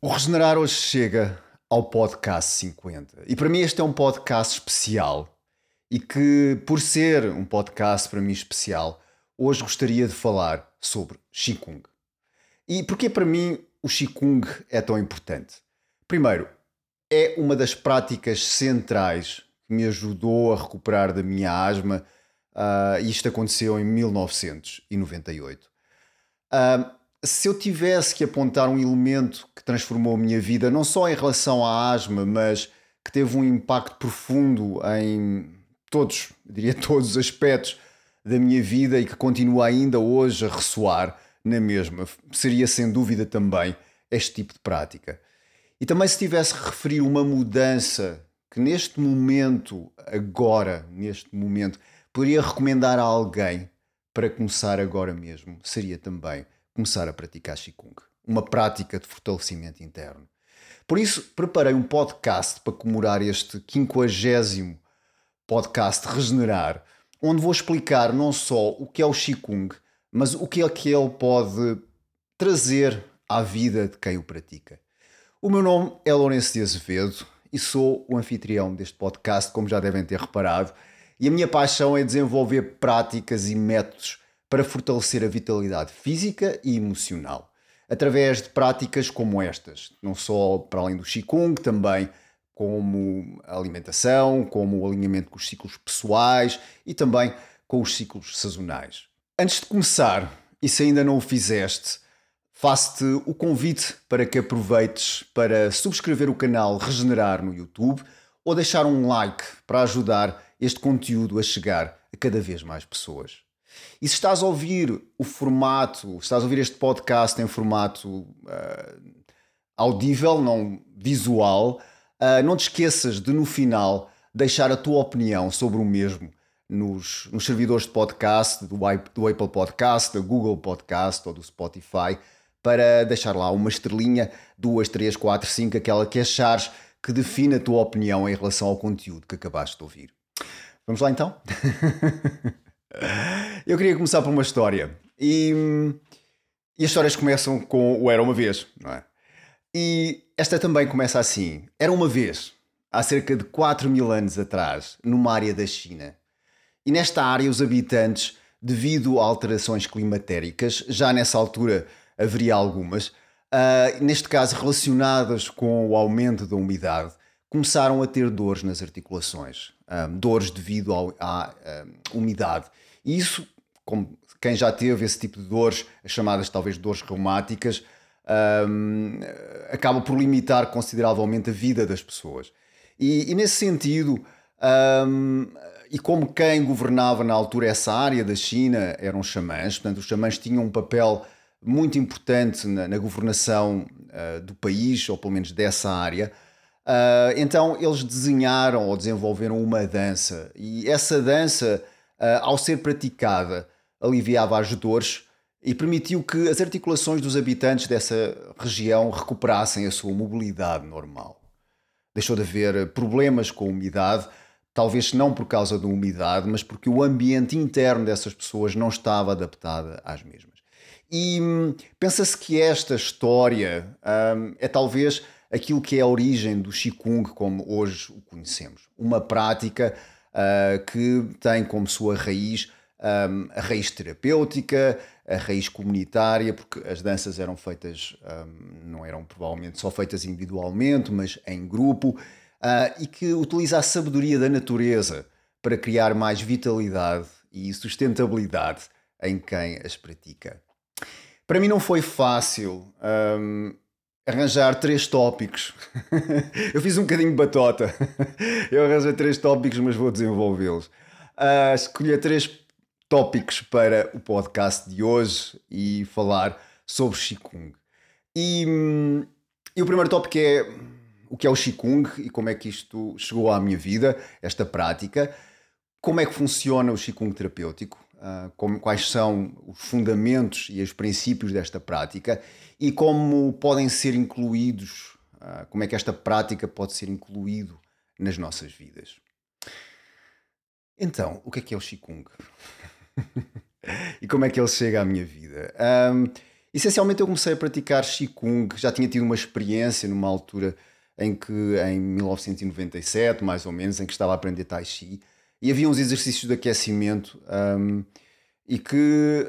O Regenerar hoje chega ao podcast 50. E para mim este é um podcast especial. E que, por ser um podcast para mim especial, hoje gostaria de falar sobre Qigong. E porquê para mim o Qigong é tão importante? Primeiro, é uma das práticas centrais que me ajudou a recuperar da minha asma. Uh, isto aconteceu em 1998. Uh, se eu tivesse que apontar um elemento que transformou a minha vida, não só em relação à asma, mas que teve um impacto profundo em todos, diria todos os aspectos da minha vida e que continua ainda hoje a ressoar na mesma, seria sem dúvida também este tipo de prática. E também se tivesse que referir uma mudança que neste momento, agora, neste momento, poderia recomendar a alguém para começar agora mesmo, seria também começar a praticar Qigong, uma prática de fortalecimento interno. Por isso, preparei um podcast para comemorar este 50 podcast Regenerar, onde vou explicar não só o que é o Qigong, mas o que é que ele pode trazer à vida de quem o pratica. O meu nome é Lourenço de Azevedo e sou o anfitrião deste podcast, como já devem ter reparado, e a minha paixão é desenvolver práticas e métodos para fortalecer a vitalidade física e emocional, através de práticas como estas, não só para além do Qigong, também como a alimentação, como o alinhamento com os ciclos pessoais e também com os ciclos sazonais. Antes de começar, e se ainda não o fizeste, faço-te o convite para que aproveites para subscrever o canal Regenerar no YouTube ou deixar um like para ajudar este conteúdo a chegar a cada vez mais pessoas. E se estás a ouvir o formato, se estás a ouvir este podcast em formato uh, audível, não visual, uh, não te esqueças de no final deixar a tua opinião sobre o mesmo nos, nos servidores de podcast do, do Apple Podcast, do Google Podcast ou do Spotify para deixar lá uma estrelinha, duas, três, quatro, cinco, aquela que achares que define a tua opinião em relação ao conteúdo que acabaste de ouvir. Vamos lá então? Eu queria começar por uma história. E, e as histórias começam com o Era uma vez, não é? E esta também começa assim. Era uma vez, há cerca de 4 mil anos atrás, numa área da China. E nesta área, os habitantes, devido a alterações climatéricas, já nessa altura haveria algumas, uh, neste caso relacionadas com o aumento da umidade, começaram a ter dores nas articulações, um, ah, dores devido ao, à um, umidade. Isso, como quem já teve esse tipo de dores, as chamadas talvez dores reumáticas, um, acaba por limitar consideravelmente a vida das pessoas. E, e nesse sentido, um, e como quem governava na altura essa área da China eram xamãs, portanto, os xamãs tinham um papel muito importante na, na governação uh, do país, ou pelo menos dessa área. Uh, então, eles desenharam ou desenvolveram uma dança, e essa dança ao ser praticada, aliviava as dores e permitiu que as articulações dos habitantes dessa região recuperassem a sua mobilidade normal. Deixou de haver problemas com a umidade, talvez não por causa da umidade, mas porque o ambiente interno dessas pessoas não estava adaptado às mesmas. E hum, pensa-se que esta história hum, é talvez aquilo que é a origem do Qigong como hoje o conhecemos. Uma prática uh, que tem como sua raiz um, a raiz terapêutica, a raiz comunitária, porque as danças eram feitas, um, não eram provavelmente só feitas individualmente, mas em grupo, uh, e que utiliza a sabedoria da natureza para criar mais vitalidade e sustentabilidade em quem as pratica. Para mim não foi fácil um, arranjar três tópicos. eu fiz um bocadinho de batota. eu arranjei três tópicos, mas vou desenvolvê-los. Uh, escolhi três tópicos para o podcast de hoje e falar sobre Qigong. E, hum, e o primeiro tópico é o que é o Qigong e como é que isto chegou à minha vida, esta prática. Como é que funciona o Qigong terapêutico? Uh, como, quais são os fundamentos e os princípios desta prática e como podem ser incluídos, uh, como é que esta prática pode ser incluído nas nossas vidas. Então, o que é que é o Qigong? e como é que ele chega à minha vida? Um, essencialmente eu comecei a praticar Qigong, já tinha tido uma experiência numa altura em que, em 1997, mais ou menos, em que estava a aprender Tai Chi, e havia uns exercícios de aquecimento um, e que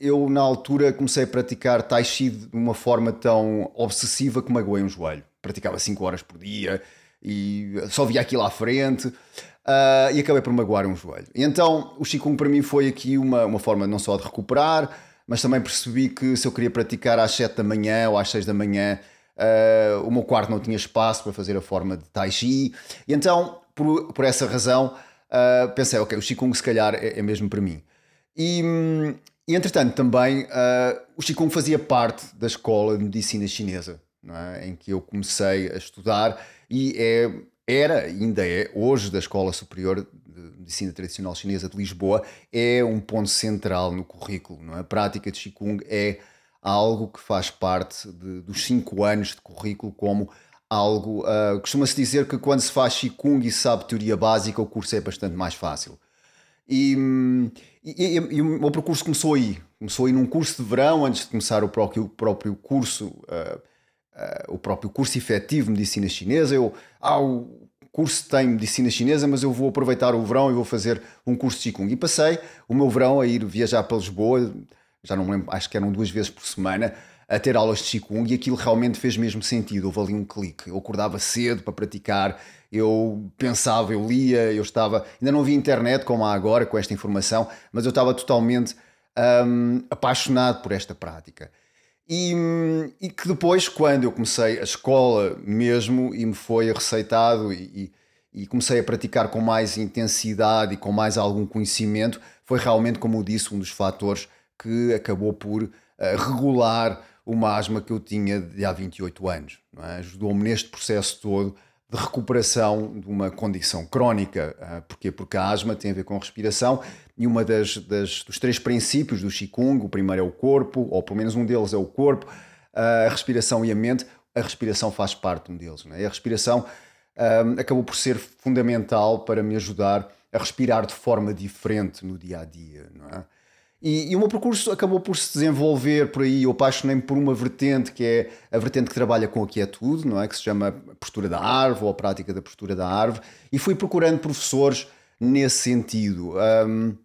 eu, na altura, comecei a praticar Tai Chi de uma forma tão obsessiva que magoei um joelho. Praticava 5 horas por dia e só via aquilo à frente uh, e acabei por magoar um joelho. E então o Qigong para mim foi aqui uma, uma forma não só de recuperar, mas também percebi que se eu queria praticar às 7 da manhã ou às 6 da manhã, uh, o meu quarto não tinha espaço para fazer a forma de Tai Chi. E então, por, por essa razão, uh, pensei, ok, o Qigong se calhar é, é mesmo para mim. E, e entretanto, também uh, o Qigong fazia parte da escola de medicina chinesa, é? em que eu comecei a estudar e é, era, ainda é, hoje da Escola Superior de Medicina Tradicional Chinesa de Lisboa, é um ponto central no currículo. Não é? A prática de Qigong é algo que faz parte de, dos cinco anos de currículo como algo. Uh, Costuma-se dizer que quando se faz Qigong e sabe teoria básica, o curso é bastante mais fácil. E, e, e, e, o meu percurso começou aí. Começou aí num curso de verão, antes de começar o próprio, próprio curso, uh, uh, o próprio curso efetivo de medicina chinesa. Eu, ah, o curso tem medicina chinesa, mas eu vou aproveitar o verão e vou fazer um curso de Qigong. E passei o meu verão a ir viajar para Lisboa, já não me lembro, acho que eram duas vezes por semana, a ter aulas de Qigong e aquilo realmente fez mesmo sentido. Houve ali um clique. Eu acordava cedo para praticar, eu pensava, eu lia, eu estava. Ainda não havia internet como há agora com esta informação, mas eu estava totalmente um, apaixonado por esta prática. E, e, que depois, quando eu comecei a escola mesmo e me foi receitado e, e, comecei a praticar com mais intensidade e com mais algum conhecimento, foi realmente, como eu disse, um dos fatores que acabou por uh, regular uma asma que eu tinha de há 28 anos. É? Ajudou-me neste processo todo de recuperação de uma condição crónica. Uh, porquê? Porque a asma tem a ver com a respiração e uma das, das, dos três princípios do Qigong, o primeiro é o corpo, ou pelo menos um deles é o corpo, uh, a respiração e a mente. A respiração faz parte de um deles. É? A respiração uh, acabou por ser fundamental para me ajudar a respirar de forma diferente no dia a dia. Não é? E, e, o meu percurso acabou por se desenvolver por aí. Eu apaixonei-me por uma vertente que é a vertente que trabalha com a quietude, não é? Que se chama postura da árvore ou a prática da postura da árvore. E fui procurando professores nesse sentido um,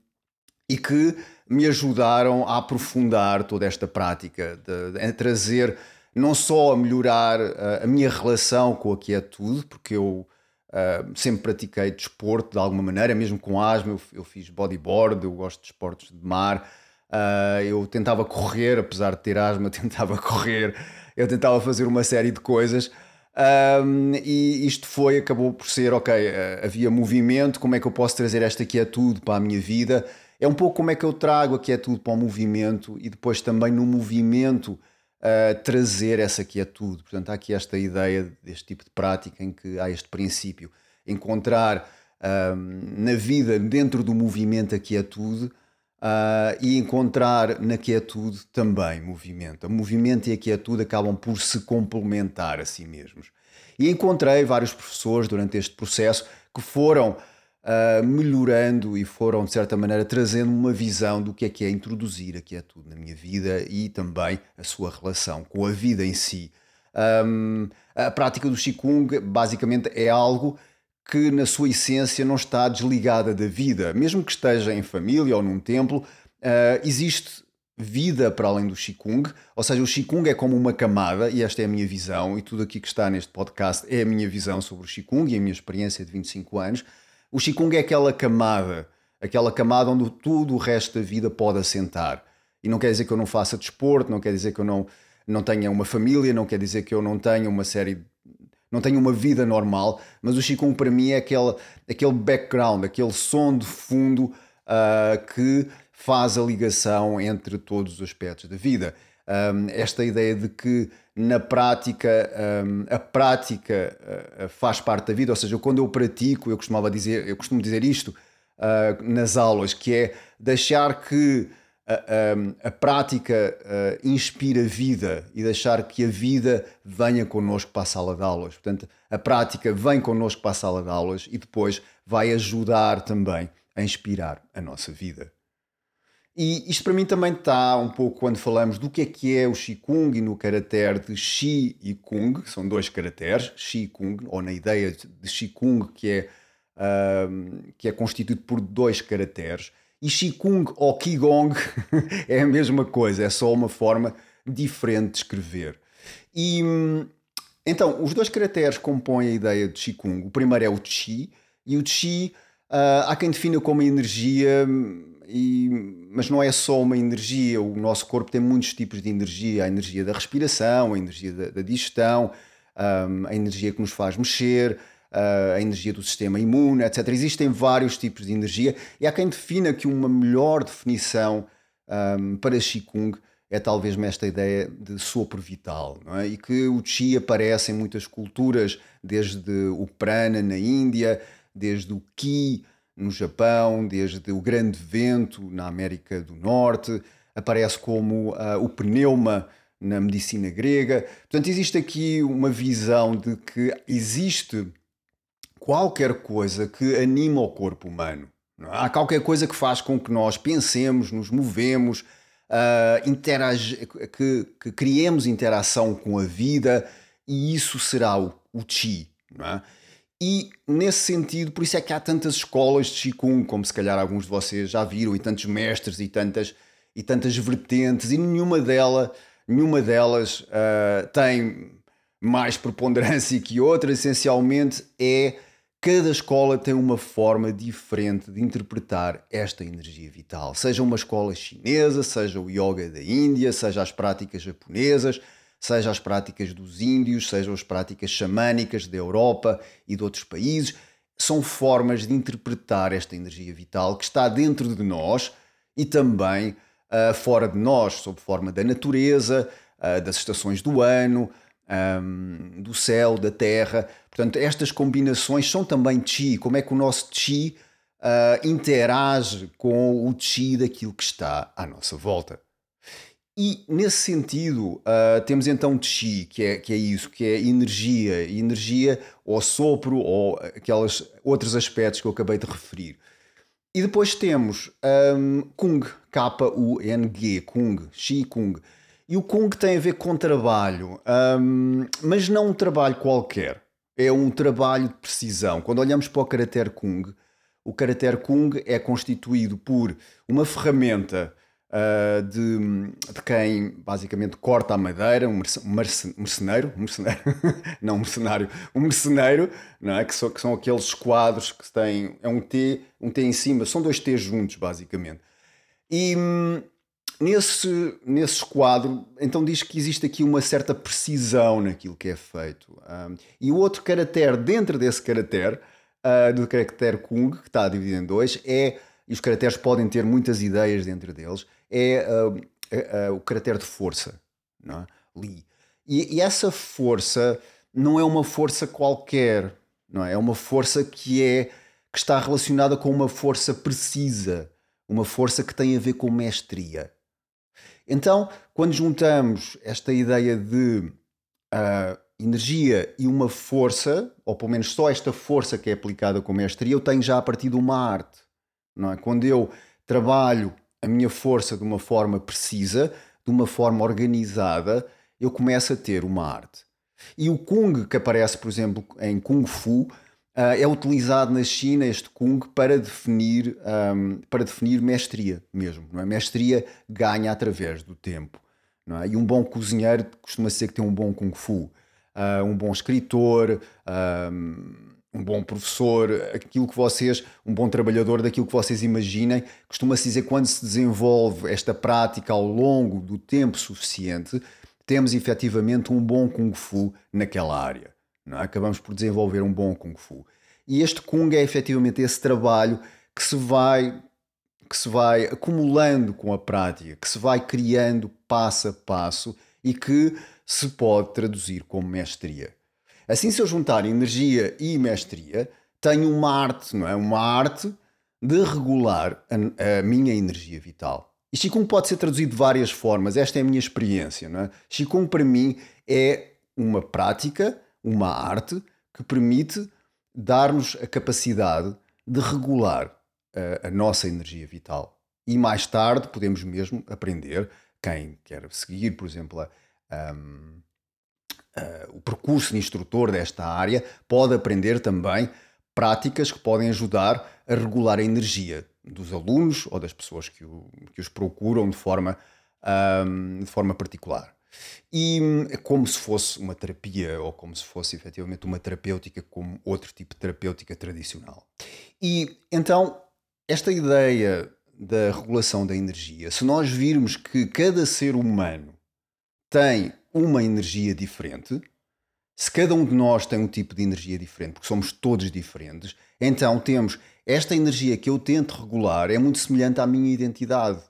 e que me ajudaram a aprofundar toda esta prática, de, de, a trazer não só a melhorar a, a minha relação com a quietude, porque eu Uh, sempre pratiquei desporto de alguma maneira, mesmo com asma. Eu, eu fiz bodyboard, eu gosto de esportes de mar. Uh, eu tentava correr, apesar de ter asma, tentava correr. Eu tentava fazer uma série de coisas. Um, e isto foi, acabou por ser, ok, havia movimento, como é que eu posso trazer esta quietude para a minha vida? É um pouco como é que eu trago a quietude para o movimento e depois também no movimento uh, trazer essa quietude. Portanto, há aqui esta ideia deste tipo de prática em que há este princípio, encontrar na vida, dentro do movimento, a quietude uh, e encontrar na quietude também movimento. O movimento e a quietude acabam por se complementar a si mesmos. E encontrei vários professores durante este processo que foram uh, melhorando e foram, de certa maneira, trazendo uma visão do que é que é introduzir a quietude na minha vida e também a sua relação com a vida em si. Um, a prática do Qigong basicamente é algo que na sua essência não está desligada da vida. Mesmo que esteja em família ou num templo, uh, existe vida para além do Qigong, ou seja, o Qigong é como uma camada, e esta é a minha visão, e tudo aqui que está neste podcast é a minha visão sobre o Qigong e a minha experiência de 25 anos. O Qigong é aquela camada, aquela camada onde tudo o resto da vida pode assentar. E não quer dizer que eu não faça desporto, não quer dizer que eu não, não tenha uma família, não quer dizer que eu não tenha uma série. não tenha uma vida normal, mas o Qigong para mim é aquele, aquele background, aquele som de fundo uh, que faz a ligação entre todos os aspectos da vida. Um, esta ideia de que na prática um, a prática uh, faz parte da vida, ou seja, quando eu pratico, eu costumava dizer, eu costumo dizer isto uh, nas aulas, que é deixar que a, um, a prática uh, inspira vida e deixar que a vida venha connosco para a sala de aulas. Portanto, a prática vem connosco para a sala de aulas e depois vai ajudar também a inspirar a nossa vida. E isto para mim também está um pouco quando falamos do que é que é o Qigong e no caractere de Qi e Kung, são dois caracteres, e Kung, ou na ideia de Qigong que é, uh, que é constituído por dois caracteres. E Qigong ou Qigong é a mesma coisa, é só uma forma diferente de escrever. E então, os dois caracteres compõem a ideia de Qigong. O primeiro é o Qi, e o Qi uh, há quem defina como energia e, mas não é só uma energia, o nosso corpo tem muitos tipos de energia: a energia da respiração, a energia da, da digestão, um, a energia que nos faz mexer, uh, a energia do sistema imune, etc. Existem vários tipos de energia e há quem defina que uma melhor definição um, para Qigong é talvez esta ideia de sopro vital, é? e que o Qi aparece em muitas culturas, desde o Prana na Índia, desde o Ki no Japão, desde o grande vento na América do Norte, aparece como uh, o pneuma na medicina grega. Portanto, existe aqui uma visão de que existe qualquer coisa que anima o corpo humano. É? Há qualquer coisa que faz com que nós pensemos, nos movemos, uh, interage, que, que criemos interação com a vida, e isso será o, o Chi. Não é? E nesse sentido, por isso é que há tantas escolas de Qigong, como se calhar alguns de vocês já viram, e tantos mestres e tantas, e tantas vertentes, e nenhuma, dela, nenhuma delas uh, tem mais preponderância que outra. Essencialmente é cada escola tem uma forma diferente de interpretar esta energia vital. Seja uma escola chinesa, seja o yoga da Índia, seja as práticas japonesas seja as práticas dos índios, sejam as práticas xamânicas da Europa e de outros países, são formas de interpretar esta energia vital que está dentro de nós e também uh, fora de nós, sob forma da natureza, uh, das estações do ano, um, do céu, da terra. Portanto, estas combinações são também chi. Como é que o nosso chi uh, interage com o chi daquilo que está à nossa volta? E nesse sentido, uh, temos então Chi, que é, que é isso, que é energia, energia ou sopro ou aqueles outros aspectos que eu acabei de referir. E depois temos um, Kung, K-U-N-G, Kung, Chi Kung. E o Kung tem a ver com trabalho, um, mas não um trabalho qualquer. É um trabalho de precisão. Quando olhamos para o caractere Kung, o caractere Kung é constituído por uma ferramenta uh, de, de quem basicamente corta a madeira, um um mercenário, não um mercenário, um mercenário, não é? que, são, que são aqueles quadros que têm, é um T, um T em cima, são dois T juntos basicamente. E hum, nesse, nesse esquadro, então diz que existe aqui uma certa precisão naquilo que é feito. Um, e o outro caractere dentro desse caractere, uh, do caractere Kung, que está dividido em dois, é, e os caracteres podem ter muitas ideias dentro deles, é uh, uh, o caráter de força, não é? Li. E, e, essa força não é uma força qualquer, não é? É uma força que é que está relacionada com uma força precisa, uma força que tem a ver com mestria. Então, quando juntamos esta ideia de uh, energia e uma força, ou pelo menos só esta força que é aplicada com mestria, eu tenho já a partir de uma arte. Não é? Quando eu trabalho a minha força de uma forma precisa, de uma forma organizada, eu começo a ter uma arte. E o Kung, que aparece, por exemplo, em Kung Fu, Uh, é utilizado na China este Kung para definir, para definir mestria mesmo. Não é? Mestria ganha através do tempo. É? E um bom cozinheiro costuma ser que tem um bom Kung Fu. Uh, um bom escritor, um, um bom professor, aquilo que vocês, um bom trabalhador, daquilo que vocês imaginem. Costuma-se dizer quando se desenvolve esta prática ao longo do tempo suficiente, temos efetivamente um bom Kung Fu naquela área. É? Acabamos por desenvolver um bom Kung Fu. E este Kung é efetivamente esse trabalho que se vai que se vai acumulando com a prática, que se vai criando passo a passo e que se pode traduzir como mestria. Assim, se eu juntar energia e mestria, tenho uma arte, não é? Uma arte de regular a, a minha energia vital. E Qigong pode ser traduzido de várias formas, esta é a minha experiência. Não é? Qigong para mim é uma prática, uma arte que permite dar-nos a capacidade de regular a, a, nossa energia vital. E mais tarde podemos mesmo aprender, quem quer seguir, por exemplo, a, a, a, o percurso de instrutor desta área, pode aprender também práticas que podem ajudar a regular a energia dos alunos ou das pessoas que, o, que os procuram de forma, de forma particular. E é como se fosse uma terapia ou como se fosse efetivamente uma terapêutica como outro tipo de terapêutica tradicional. E então, esta ideia da regulação da energia, se nós virmos que cada ser humano tem uma energia diferente, se cada um de nós tem um tipo de energia diferente, porque somos todos diferentes, então temos esta energia que eu tento regular é muito semelhante à minha identidade,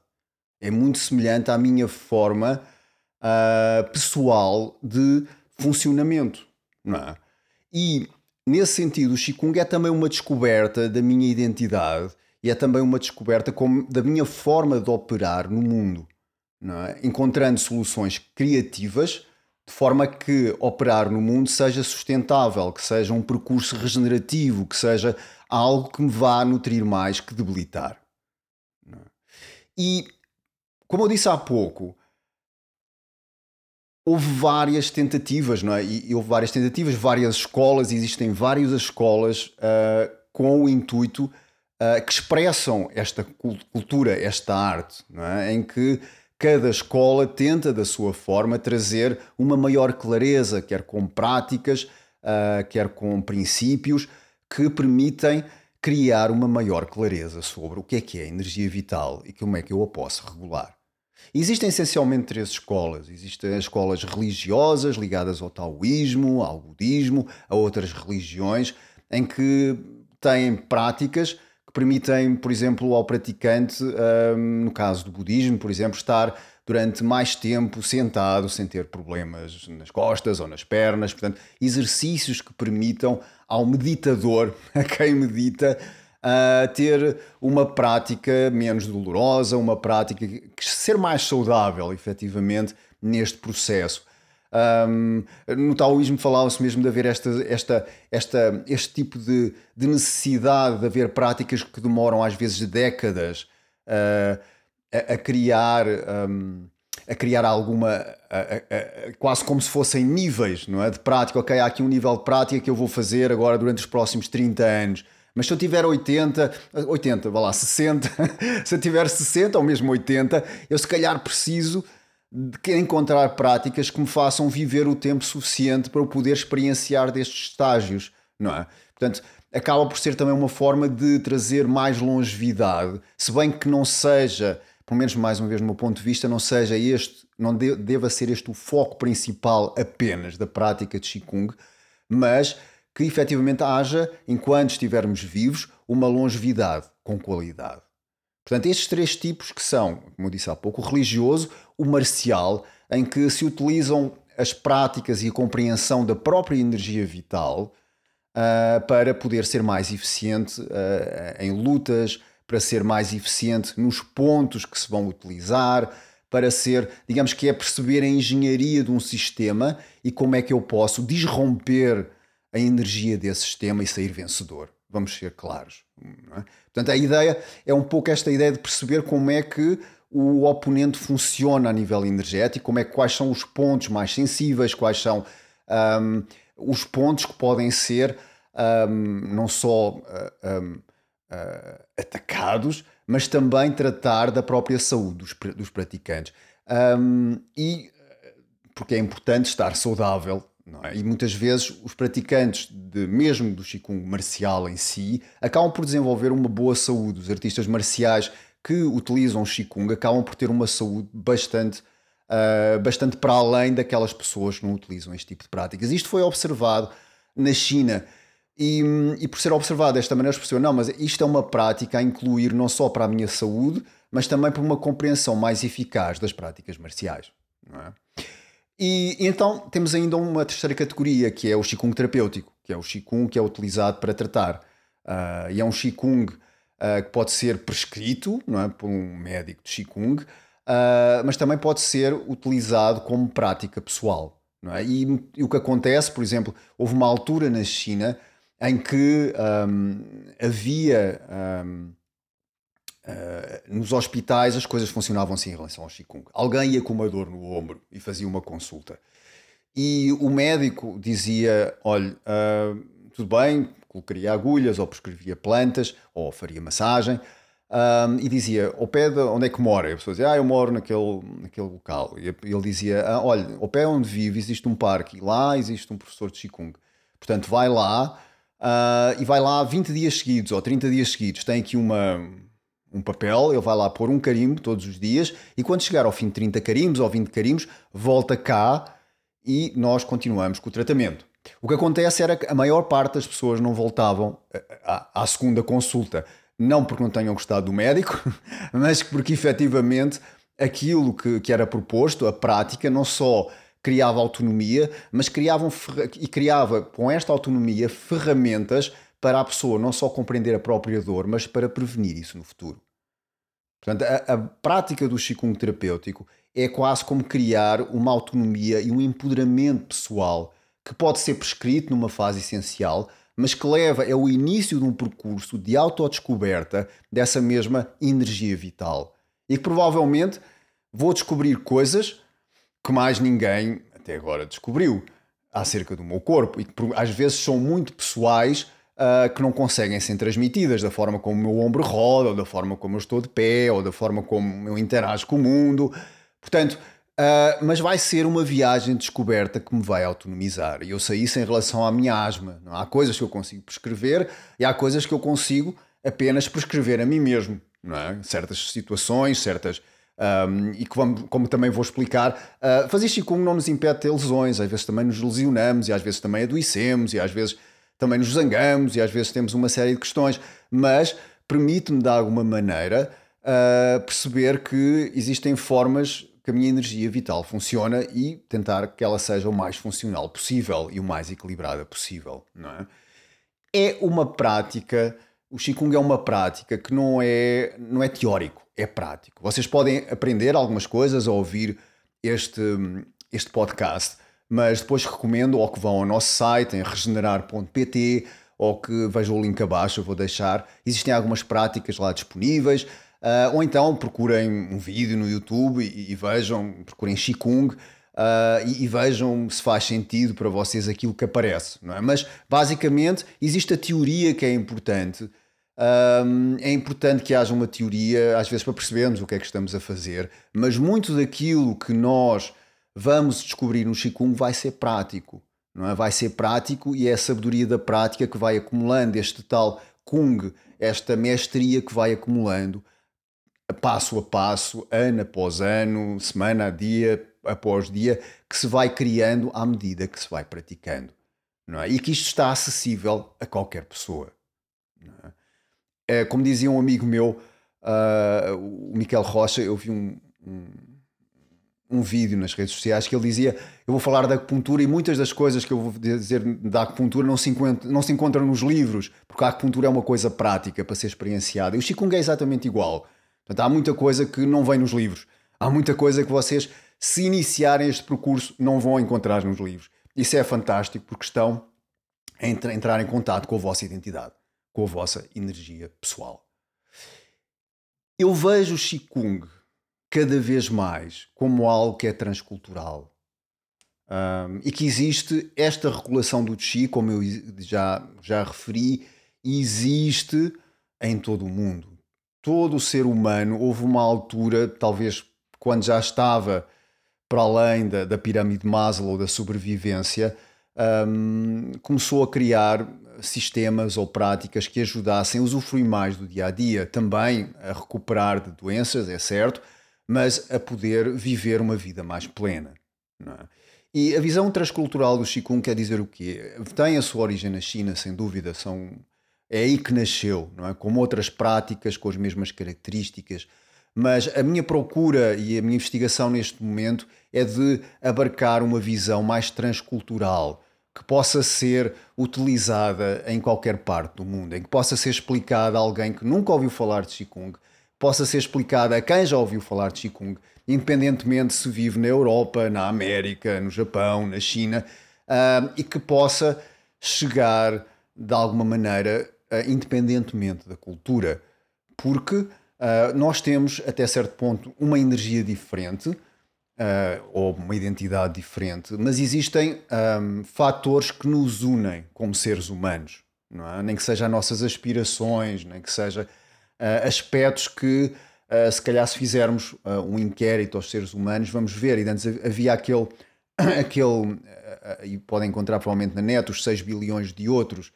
é muito semelhante à minha forma uh, pessoal de funcionamento, não é? E nesse sentido, o Qigong é também uma descoberta da minha identidade e é também uma descoberta como, da minha forma de operar no mundo, é? encontrando soluções criativas de forma que operar no mundo seja sustentável, que seja um percurso regenerativo, que seja algo que me vá nutrir mais que debilitar. É? E, como eu disse há pouco, houve várias tentativas, não é? E, houve várias tentativas, várias escolas, existem várias escolas uh, com o intuito uh, que expressam esta cultura, esta arte, é? em que cada escola tenta, da sua forma, trazer uma maior clareza, quer com práticas, uh, quer com princípios que permitem criar uma maior clareza sobre o que é que é energia vital e como é que eu a posso regular. Existem essencialmente três escolas. Existem as escolas religiosas ligadas ao taoísmo, ao budismo, a outras religiões, em que têm práticas que permitem, por exemplo, ao praticante, um, no caso do budismo, por exemplo, estar durante mais tempo sentado sem ter problemas nas costas ou nas pernas. Portanto, exercícios que permitam ao meditador, a quem medita, uh, ter uma prática menos dolorosa, uma prática que ser mais saudável, efetivamente, neste processo. Um, no taoísmo falava-se mesmo de haver esta, esta, esta, este tipo de, de, necessidade de haver práticas que demoram às vezes décadas uh, a, a, criar. Um, a criar alguma, a, a, quase como se fossem níveis não é? de prática. Ok, há aqui um nível de prática que eu vou fazer agora durante os próximos 30 anos. Mas se eu tiver 80, 80, vá lá, 60, se eu tiver 60 ou mesmo 80, eu se calhar preciso de encontrar práticas que me façam viver o tempo suficiente para eu poder experienciar destes estágios, não é? Portanto, acaba por ser também uma forma de trazer mais longevidade, se bem que não seja, pelo menos mais uma vez no meu ponto de vista, não seja este, não deva ser este o foco principal apenas da prática de Qigong, mas que efetivamente haja, enquanto estivermos vivos, uma longevidade com qualidade. Portanto, estes três tipos que são, como eu disse há pouco, o religioso, o marcial, em que se utilizam as práticas e a compreensão da própria energia vital uh, para poder ser mais eficiente uh, em lutas, para ser mais eficiente nos pontos que se vão utilizar, para ser, digamos que é perceber a engenharia de um sistema e como é que eu posso disromper a energia desse sistema e sair vencedor. Vamos ser claros. É? Portanto, a ideia é um pouco esta ideia de perceber como é que o oponente funciona a nível energético, como é quais são os pontos mais sensíveis, quais são um, os pontos que podem ser um, não só um, uh, atacados, mas também tratar da própria saúde dos, dos praticantes. e porque é importante estar saudável é? E muitas vezes os praticantes, de, mesmo do Qigong marcial em si, acabam por desenvolver uma boa saúde. Os artistas marciais que utilizam Qigong acabam por ter uma saúde bastante, uh, bastante para além daquelas pessoas que não utilizam este tipo de práticas. Isto foi observado na China. E, e por ser observado desta maneira, as pessoas, não, mas isto é uma prática a incluir não só para a minha saúde, mas também para uma compreensão mais eficaz das práticas marciais. É? E, e, então temos ainda uma terceira categoria, que é o Qigong terapêutico, que é o Qigong que é utilizado para tratar. Uh, e é um Qigong uh, que pode ser prescrito não é, por um médico de Qigong, uh, mas também pode ser utilizado como prática pessoal. Não é? e, e, o que acontece, por exemplo, houve uma altura na China em que um, havia um, uh, nos hospitais as coisas funcionavam assim em relação ao Qigong. Alguém ia com uma dor no ombro e fazia uma consulta. E o médico dizia: olha, uh, tudo bem, colocaria agulhas, ou prescrevia plantas, ou faria massagem. Um, e dizia, ao pé de onde é que mora? E a pessoa dizia, ah, eu moro naquele, naquele local. E ele dizia, ah, olha, ao pé onde vive existe um parque, e lá existe um professor de Qigong. Portanto, vai lá uh, e vai lá 20 dias seguidos ou 30 dias seguidos. Tem aqui uma, um papel, ele vai lá pôr um carimbo todos os dias e quando chegar ao fim de 30 carimbos ou 20 carimbos, volta cá e nós continuamos com o tratamento. O que acontece era que a maior parte das pessoas não voltavam à, à segunda consulta. Não porque não tenham gostado do médico, mas porque efetivamente aquilo que, que era proposto, a prática, não só criava autonomia, mas criavam e criava com esta autonomia ferramentas para a pessoa não só compreender a própria dor, mas para prevenir isso no futuro. Portanto, a, a prática do Qigong terapêutico é quase como criar uma autonomia e um empoderamento pessoal que pode ser prescrito numa fase essencial, mas que leva é o início de um percurso de autodescoberta dessa mesma energia vital. E que provavelmente vou descobrir coisas que mais ninguém até agora descobriu acerca do meu corpo e que às vezes são muito pessoais uh, que não conseguem ser transmitidas da forma como o meu ombro roda, ou da forma como eu estou de pé, ou da forma como eu interajo com o mundo. Portanto, uh, mas vai ser uma viagem de descoberta que me vai autonomizar. E eu sei isso em relação à minha asma. Não? Há coisas que eu consigo prescrever e há coisas que eu consigo apenas prescrever a mim mesmo. É? Certas situações, certas um, e vamos, como também vou explicar, uh, fazer Qigong não nos impede de ter lesões, às vezes também nos lesionamos e às vezes também adoecemos e às vezes também nos zangamos e às vezes temos uma série de questões, mas permite-me de alguma maneira uh, perceber que existem formas que a minha energia vital funciona e tentar que ela seja o mais funcional possível e o mais equilibrada possível, não é? É uma prática, o Qigong é uma prática que não é, não é teórico é prático. Vocês podem aprender algumas coisas ao ouvir este, este podcast, mas depois recomendo ou que vão ao nosso site em regenerar.pt ou que vejam o link abaixo, eu vou deixar. Existem algumas práticas lá disponíveis. Uh, ou então procurem um vídeo no YouTube e, e vejam, procurem Qigong uh, e, e, vejam se faz sentido para vocês aquilo que aparece. Não é? Mas basicamente existe a teoria que é importante um, é importante que haja uma teoria, às vezes para percebermos o que é que estamos a fazer, mas muito daquilo que nós vamos descobrir no Qigong vai ser prático, não é? Vai ser prático e é a sabedoria da prática que vai acumulando este tal Kung, esta mestria que vai acumulando passo a passo, ano após ano, semana a dia após dia, que se vai criando à medida que se vai praticando. É? E que isto está acessível a qualquer pessoa. É? é, como dizia um amigo meu, uh, o Miquel Rocha, eu vi um, um, um, vídeo nas redes sociais que ele dizia: Eu vou falar da acupuntura e muitas das coisas que eu vou dizer da acupuntura não se, encontram, não se encontram nos livros, porque a acupuntura é uma coisa prática para ser experienciada. E o Qigong é exatamente igual. Portanto, há muita coisa que não vem nos livros. Há muita coisa que vocês, se iniciarem este percurso, não vão encontrar nos livros. Isso é fantástico porque estão a entrar em contato com a vossa identidade com a vossa energia pessoal. Eu vejo o Qigong cada vez mais como algo que é transcultural. Um, e que existe esta regulação do Qi, como eu já, já referi, existe em todo o mundo. Todo o ser humano, houve uma altura, talvez quando já estava para além da, da pirâmide de Maslow, da sobrevivência, um, começou a criar sistemas ou práticas que ajudassem a usufruir mais do dia a dia, também a recuperar de doenças, é certo, mas a poder viver uma vida mais plena. É? E a visão transcultural do Qigong quer dizer o quê? Tem a sua origem na China, sem dúvida, são, é aí que nasceu, não é? como outras práticas com as mesmas características. Mas a minha procura e a minha investigação neste momento é de abarcar uma visão mais transcultural, que possa ser utilizada em qualquer parte do mundo, em que possa ser explicada a alguém que nunca ouviu falar de Qigong, possa ser explicada a quem já ouviu falar de Qigong, independentemente se vive na Europa, na América, no Japão, na China, uh, e que possa chegar de alguma maneira, independentemente da cultura. Porque Uh, nós temos, até certo ponto, uma energia diferente uh, ou uma identidade diferente, mas existem um, fatores que nos unem como seres humanos, é? nem que sejam as nossas aspirações, nem que sejam uh, aspectos que, se calhar, se fizermos um inquérito aos seres humanos, vamos ver. E antes havia aquele, aquele e podem encontrar provavelmente na net, os 6 bilhões de outros,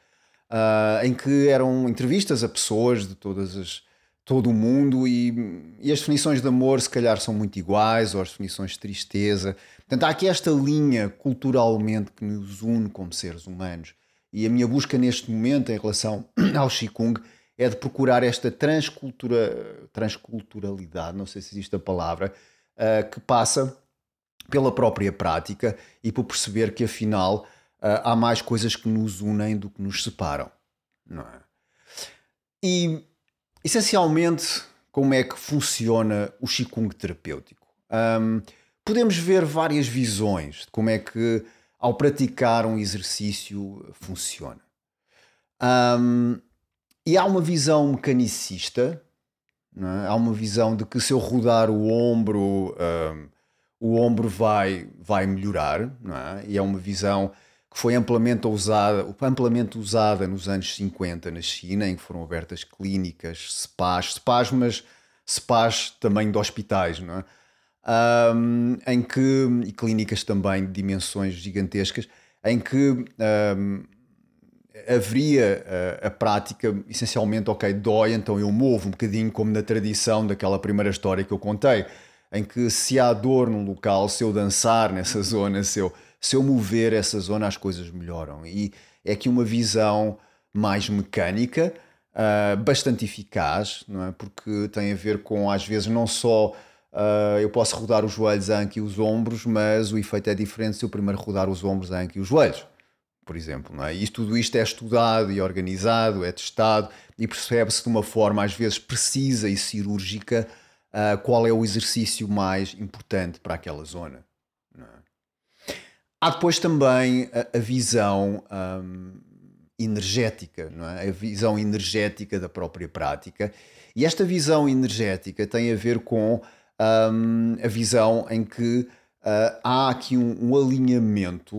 em que eram entrevistas a pessoas de todas as todo o mundo e, e, as definições de amor se calhar são muito iguais ou as definições de tristeza. Portanto, há aqui esta linha culturalmente que nos une como seres humanos. E a minha busca neste momento em relação ao Qigong é de procurar esta transcultura, transculturalidade, não sei se existe a palavra, uh, que passa pela própria prática e por perceber que afinal uh, há mais coisas que nos unem do que nos separam. Não é? E Essencialmente, como é que funciona o Qigong terapêutico? Um, podemos ver várias visões de como é que, ao praticar um exercício, funciona. Um, e há uma visão mecanicista, é? há uma visão de que se eu rodar o ombro, um, o ombro vai, vai melhorar, é? e é uma visão que foi amplamente usada, amplamente usada nos anos 50 na China, em que foram abertas clínicas, spas, spas, mas spas também de hospitais, não é? Um, em que, e clínicas também de dimensões gigantescas, em que um, haveria a, a, prática essencialmente, ok, dói, então eu movo um bocadinho como na tradição daquela primeira história que eu contei, em que se há dor num local, se eu dançar nessa zona, se eu se eu mover essa zona, as coisas melhoram. E é aqui uma visão mais mecânica, uh, bastante eficaz, não é? Porque tem a ver com, às vezes, não só uh, eu posso rodar os joelhos, a anca e os ombros, mas o efeito é diferente se eu primeiro rodar os ombros, a anca e os joelhos, por exemplo. Não é? E tudo isto é estudado e organizado, é testado e percebe-se de uma forma, às vezes, precisa e cirúrgica uh, qual é o exercício mais importante para aquela zona. Há depois também a, a visão um, energética, não é? a visão energética da própria prática. E esta visão energética tem a ver com um, a visão em que uh, há aqui um, um alinhamento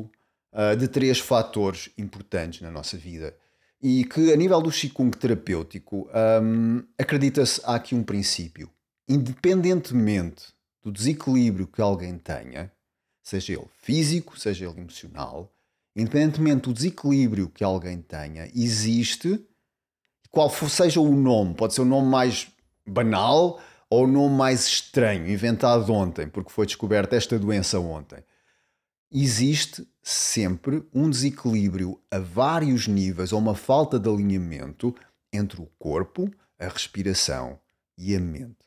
uh, de três fatores importantes na nossa vida. E que, a nível do Qigong terapêutico, um, acredita-se há aqui um princípio. Independentemente do desequilíbrio que alguém tenha, seja ele físico, seja ele emocional, independentemente do desequilíbrio que alguém tenha, existe, qual for, seja o nome, pode ser o nome mais banal ou o nome mais estranho, inventado ontem, porque foi descoberta esta doença ontem. Existe sempre um desequilíbrio a vários níveis ou uma falta de alinhamento entre o corpo, a respiração e a mente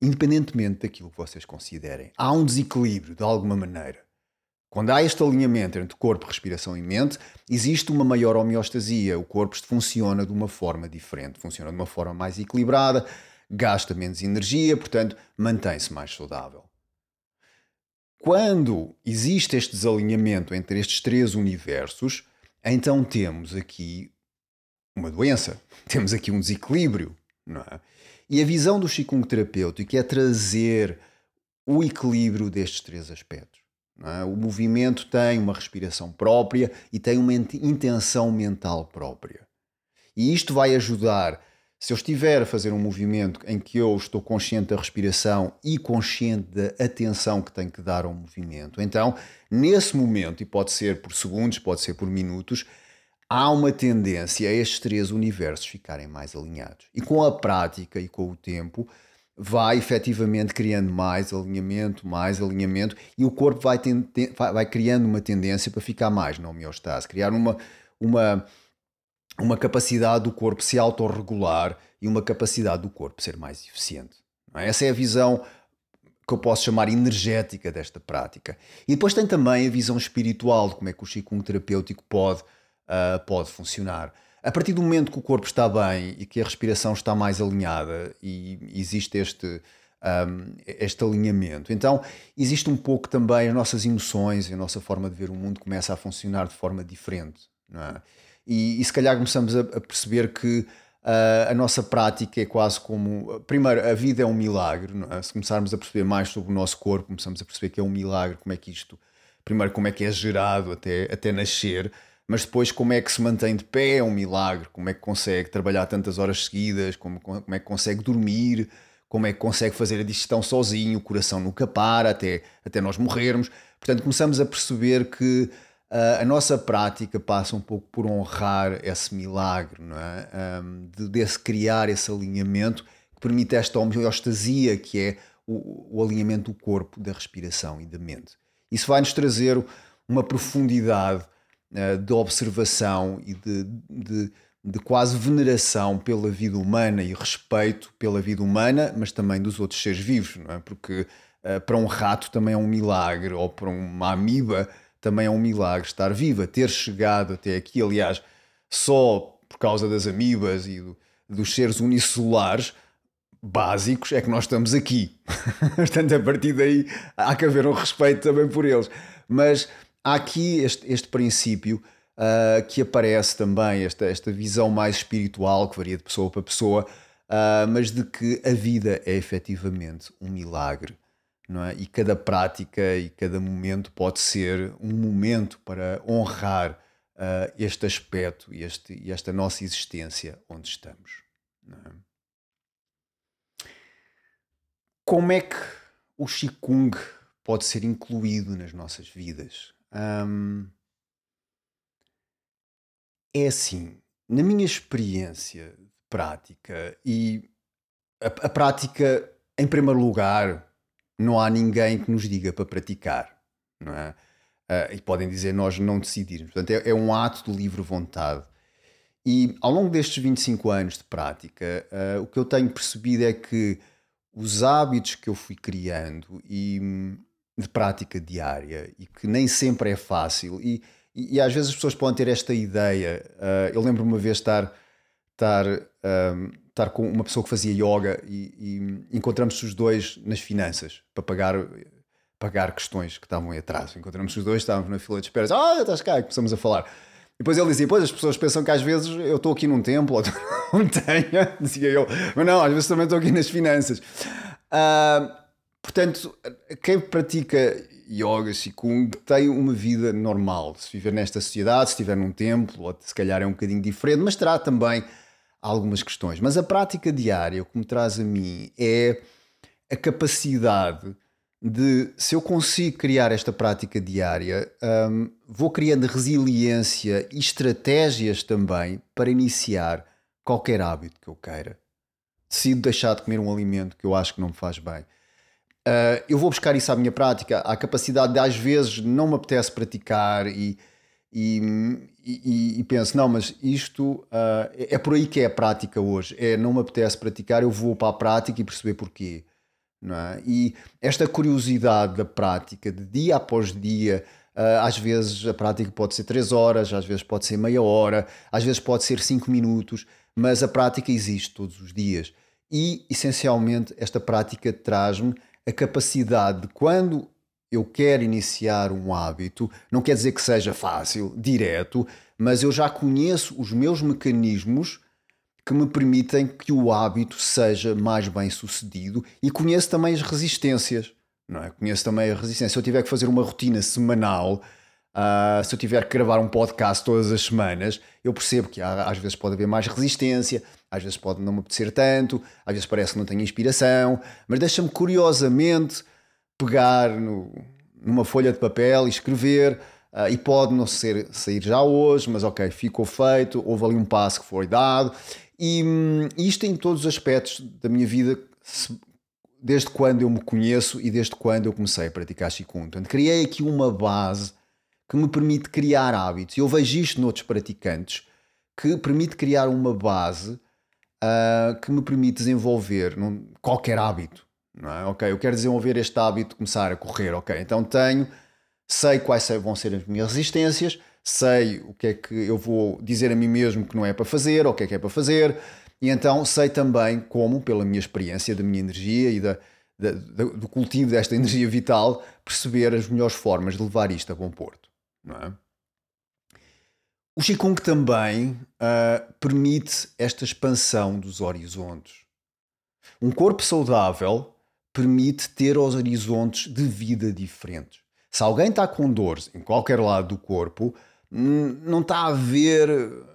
independentemente daquilo que vocês considerem. Há um desequilíbrio de alguma maneira. Quando há este alinhamento entre corpo, respiração e mente, existe uma maior homeostasia. O corpo funciona de uma forma diferente, funciona de uma forma mais equilibrada, gasta menos energia, portanto, mantém-se mais saudável. Quando existe este desalinhamento entre estes três universos, então temos aqui uma doença, temos aqui um desequilíbrio, não é? E a visão do Qigong terapêutico é trazer o equilíbrio destes três aspectos. É? O movimento tem uma respiração própria e tem uma intenção mental própria. E isto vai ajudar, se eu estiver a fazer um movimento em que eu estou consciente da respiração e consciente da atenção que tenho que dar ao movimento, então, nesse momento, e pode ser por segundos, pode ser por minutos, há uma tendência a estes três universos ficarem mais alinhados. E com a prática e com o tempo, vai efetivamente criando mais alinhamento, mais alinhamento, e o corpo vai, vai criando uma tendência para ficar mais na homeostase, criar uma, uma, uma capacidade do corpo se autorregular e uma capacidade do corpo ser mais eficiente. É? Essa é a visão que eu posso chamar energética desta prática. E depois tem também a visão espiritual de como é que o Qigong terapêutico pode uh, pode funcionar. A partir do momento que o corpo está bem e que a respiração está mais alinhada e existe este, um, este alinhamento, então existe um pouco também as nossas emoções e a nossa forma de ver o mundo começa a funcionar de forma diferente. É? e, e se calhar começamos a, a perceber que Uh, a nossa prática é quase como. Primeiro, a vida é um milagre. É? Se começarmos a perceber mais sobre o nosso corpo, começamos a perceber que é um milagre, como é que isto. Primeiro, como é que é gerado até, até nascer, mas depois, como é que se mantém de pé é um milagre. Como é que consegue trabalhar tantas horas seguidas, como, como é que consegue dormir, como é que consegue fazer a digestão sozinho, o coração nunca para até, até nós morrermos. Portanto, começamos a perceber que Uh, a nossa prática passa um pouco por honrar esse milagre, não é? Um, de, desse criar esse alinhamento que permite esta homeostasia que é o, o, alinhamento do corpo, da respiração e da mente. Isso vai nos trazer uma profundidade de observação e de, de, de, quase veneração pela vida humana e respeito pela vida humana, mas também dos outros seres vivos, não é? Porque uh, para um rato também é um milagre, ou para uma amiba também é um milagre estar viva, ter chegado até aqui. Aliás, só por causa das amibas e do, dos seres unicelulares básicos é que nós estamos aqui. Portanto, a partir daí há que haver um respeito também por eles. Mas há aqui este, este princípio uh, que aparece também, esta, esta visão mais espiritual, que varia de pessoa para pessoa, uh, mas de que a vida é efetivamente um milagre não é? E cada prática e cada momento pode ser um momento para honrar uh, este aspecto e este, esta nossa existência onde estamos. É? Como é que o Qigong pode ser incluído nas nossas vidas? Um, é assim, na minha experiência de prática, e a, a prática, em primeiro lugar, não há ninguém que nos diga para praticar, não é? Uh, e podem dizer nós não decidirmos. Portanto, é, é, um ato de livre vontade. E ao longo destes 25 anos de prática, uh, o que eu tenho percebido é que os hábitos que eu fui criando e hum, de prática diária e que nem sempre é fácil e, e, às vezes as pessoas podem ter esta ideia. Uh, eu lembro uma vez estar estar um, estar com uma pessoa que fazia yoga e, e encontramos os dois nas finanças para pagar pagar questões que estavam aí atrás. Encontramos os dois, estávamos na fila de espera, ah, estás cá, e começamos a falar. Depois ele dizia, pois as pessoas pensam que às vezes eu estou aqui num templo, ou não tenho, dizia eu, mas não, às vezes também estou aqui nas finanças. Uh, portanto, quem pratica yoga, Qigong, tem uma vida normal. Se viver nesta sociedade, se estiver num templo, ou se calhar é um bocadinho diferente, mas terá também algumas questões. Mas a prática diária, o que me traz a mim é a capacidade de, se eu consigo criar esta prática diária, um, vou criando resiliência e estratégias também para iniciar qualquer hábito que eu queira. Decido deixar de comer um alimento que eu acho que não me faz bem. Uh, eu vou buscar isso à minha prática, a capacidade de às vezes não me apetece praticar e e, e, e penso, não, mas isto uh, é por aí que é a prática hoje. É não me apetece praticar, eu vou para a prática e perceber porquê. Não é? E esta curiosidade da prática, de dia após dia, uh, às vezes a prática pode ser 3 horas, às vezes pode ser meia hora, às vezes pode ser 5 minutos, mas a prática existe todos os dias. E, essencialmente, esta prática traz-me a capacidade de, quando eu quero iniciar um hábito, não quer dizer que seja fácil, direto, mas eu já conheço os meus mecanismos que me permitem que o hábito seja mais bem sucedido e conheço também as resistências. Não é? Conheço também a resistência. Se eu tiver que fazer uma rotina semanal, uh, se eu tiver que gravar um podcast todas as semanas, eu percebo que há, às vezes pode haver mais resistência, às vezes pode não me apetecer tanto, às vezes parece que não tenho inspiração, mas deixa-me curiosamente pegar no, numa folha de papel e escrever. Uh, e pode não ser, sair já hoje, mas ok, ficou feito, houve ali um passo que foi dado. E um, isto em todos os aspectos da minha vida, desde quando eu me conheço e desde quando eu comecei a praticar Qigong. Portanto, criei aqui uma base que me permite criar hábitos. E eu vejo isto noutros praticantes, que permite criar uma base uh, que me permite desenvolver num, qualquer hábito não é? Ok, eu quero desenvolver este hábito de começar a correr, ok, então tenho, sei quais vão ser as minhas resistências, sei o que é que eu vou dizer a mim mesmo que não é para fazer, ou o que é que é para fazer, e então sei também como, pela minha experiência, da minha energia e da, da, do cultivo desta energia vital, perceber as melhores formas de levar isto a bom porto. Não é? O Qigong também uh, permite esta expansão dos horizontes. Um corpo saudável permite ter os horizontes de vida diferentes. Se alguém está com dores em qualquer lado do corpo, hum, não está a ver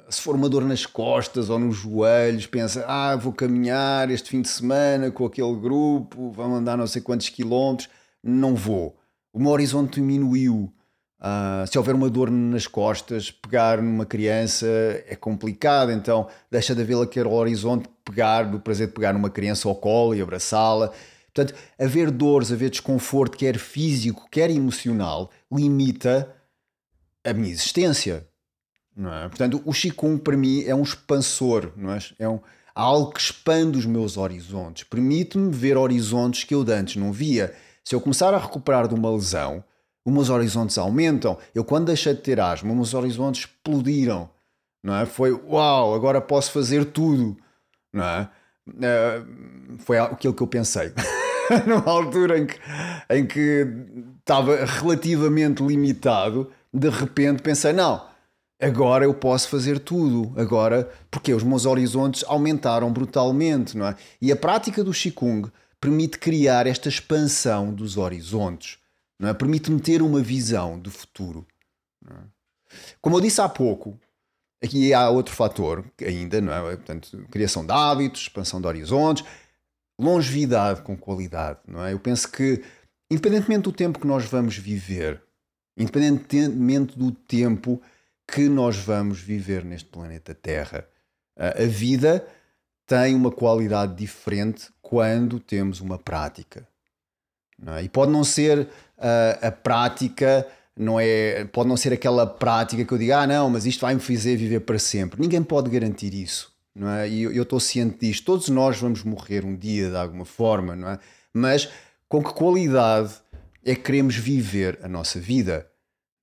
se for uma dor nas costas ou nos joelhos, pensa, ah, vou caminhar este fim de semana com aquele grupo, vão andar não sei quantos quilómetros. Não vou. O meu horizonte diminuiu. Uh, se houver uma dor nas costas, pegar numa criança é complicado, então deixa de haver aquele horizonte pegar, do prazer de pegar numa criança ao colo e abraçá-la. Portanto, haver dores, haver desconforto, quer físico, quer emocional, limita a minha existência. Não é? Portanto, o Qigong para mim é um expansor, não é? é um, algo que expande os meus horizontes, permite-me ver horizontes que eu antes não via. Se eu começar a recuperar de uma lesão, os meus horizontes aumentam. Eu, quando deixei de ter asma, os meus horizontes explodiram. Não é? Foi uau, agora posso fazer tudo. Não é? Uh, foi aquilo que eu pensei. Numa altura em que, em que estava relativamente limitado, de repente pensei: não, agora eu posso fazer tudo. Agora, porque os meus horizontes aumentaram brutalmente. Não é? E a prática do Qigong permite criar esta expansão dos horizontes é? Permite-me ter uma visão do futuro. É? Como eu disse há pouco, aqui há outro fator ainda, não é? Portanto, criação de hábitos, expansão de horizontes, longevidade com qualidade, não é? Eu penso que, independentemente do tempo que nós vamos viver, independentemente do tempo que nós vamos viver neste planeta Terra, a vida tem uma qualidade diferente quando temos uma prática. É? E pode não ser uh, a prática, não é, pode não ser aquela prática que eu digo, ah, não, mas isto vai me fazer viver para sempre. Ninguém pode garantir isso. Não é? E eu estou ciente disto. Todos nós vamos morrer um dia de alguma forma, não é? Mas com que qualidade é que queremos viver a nossa vida?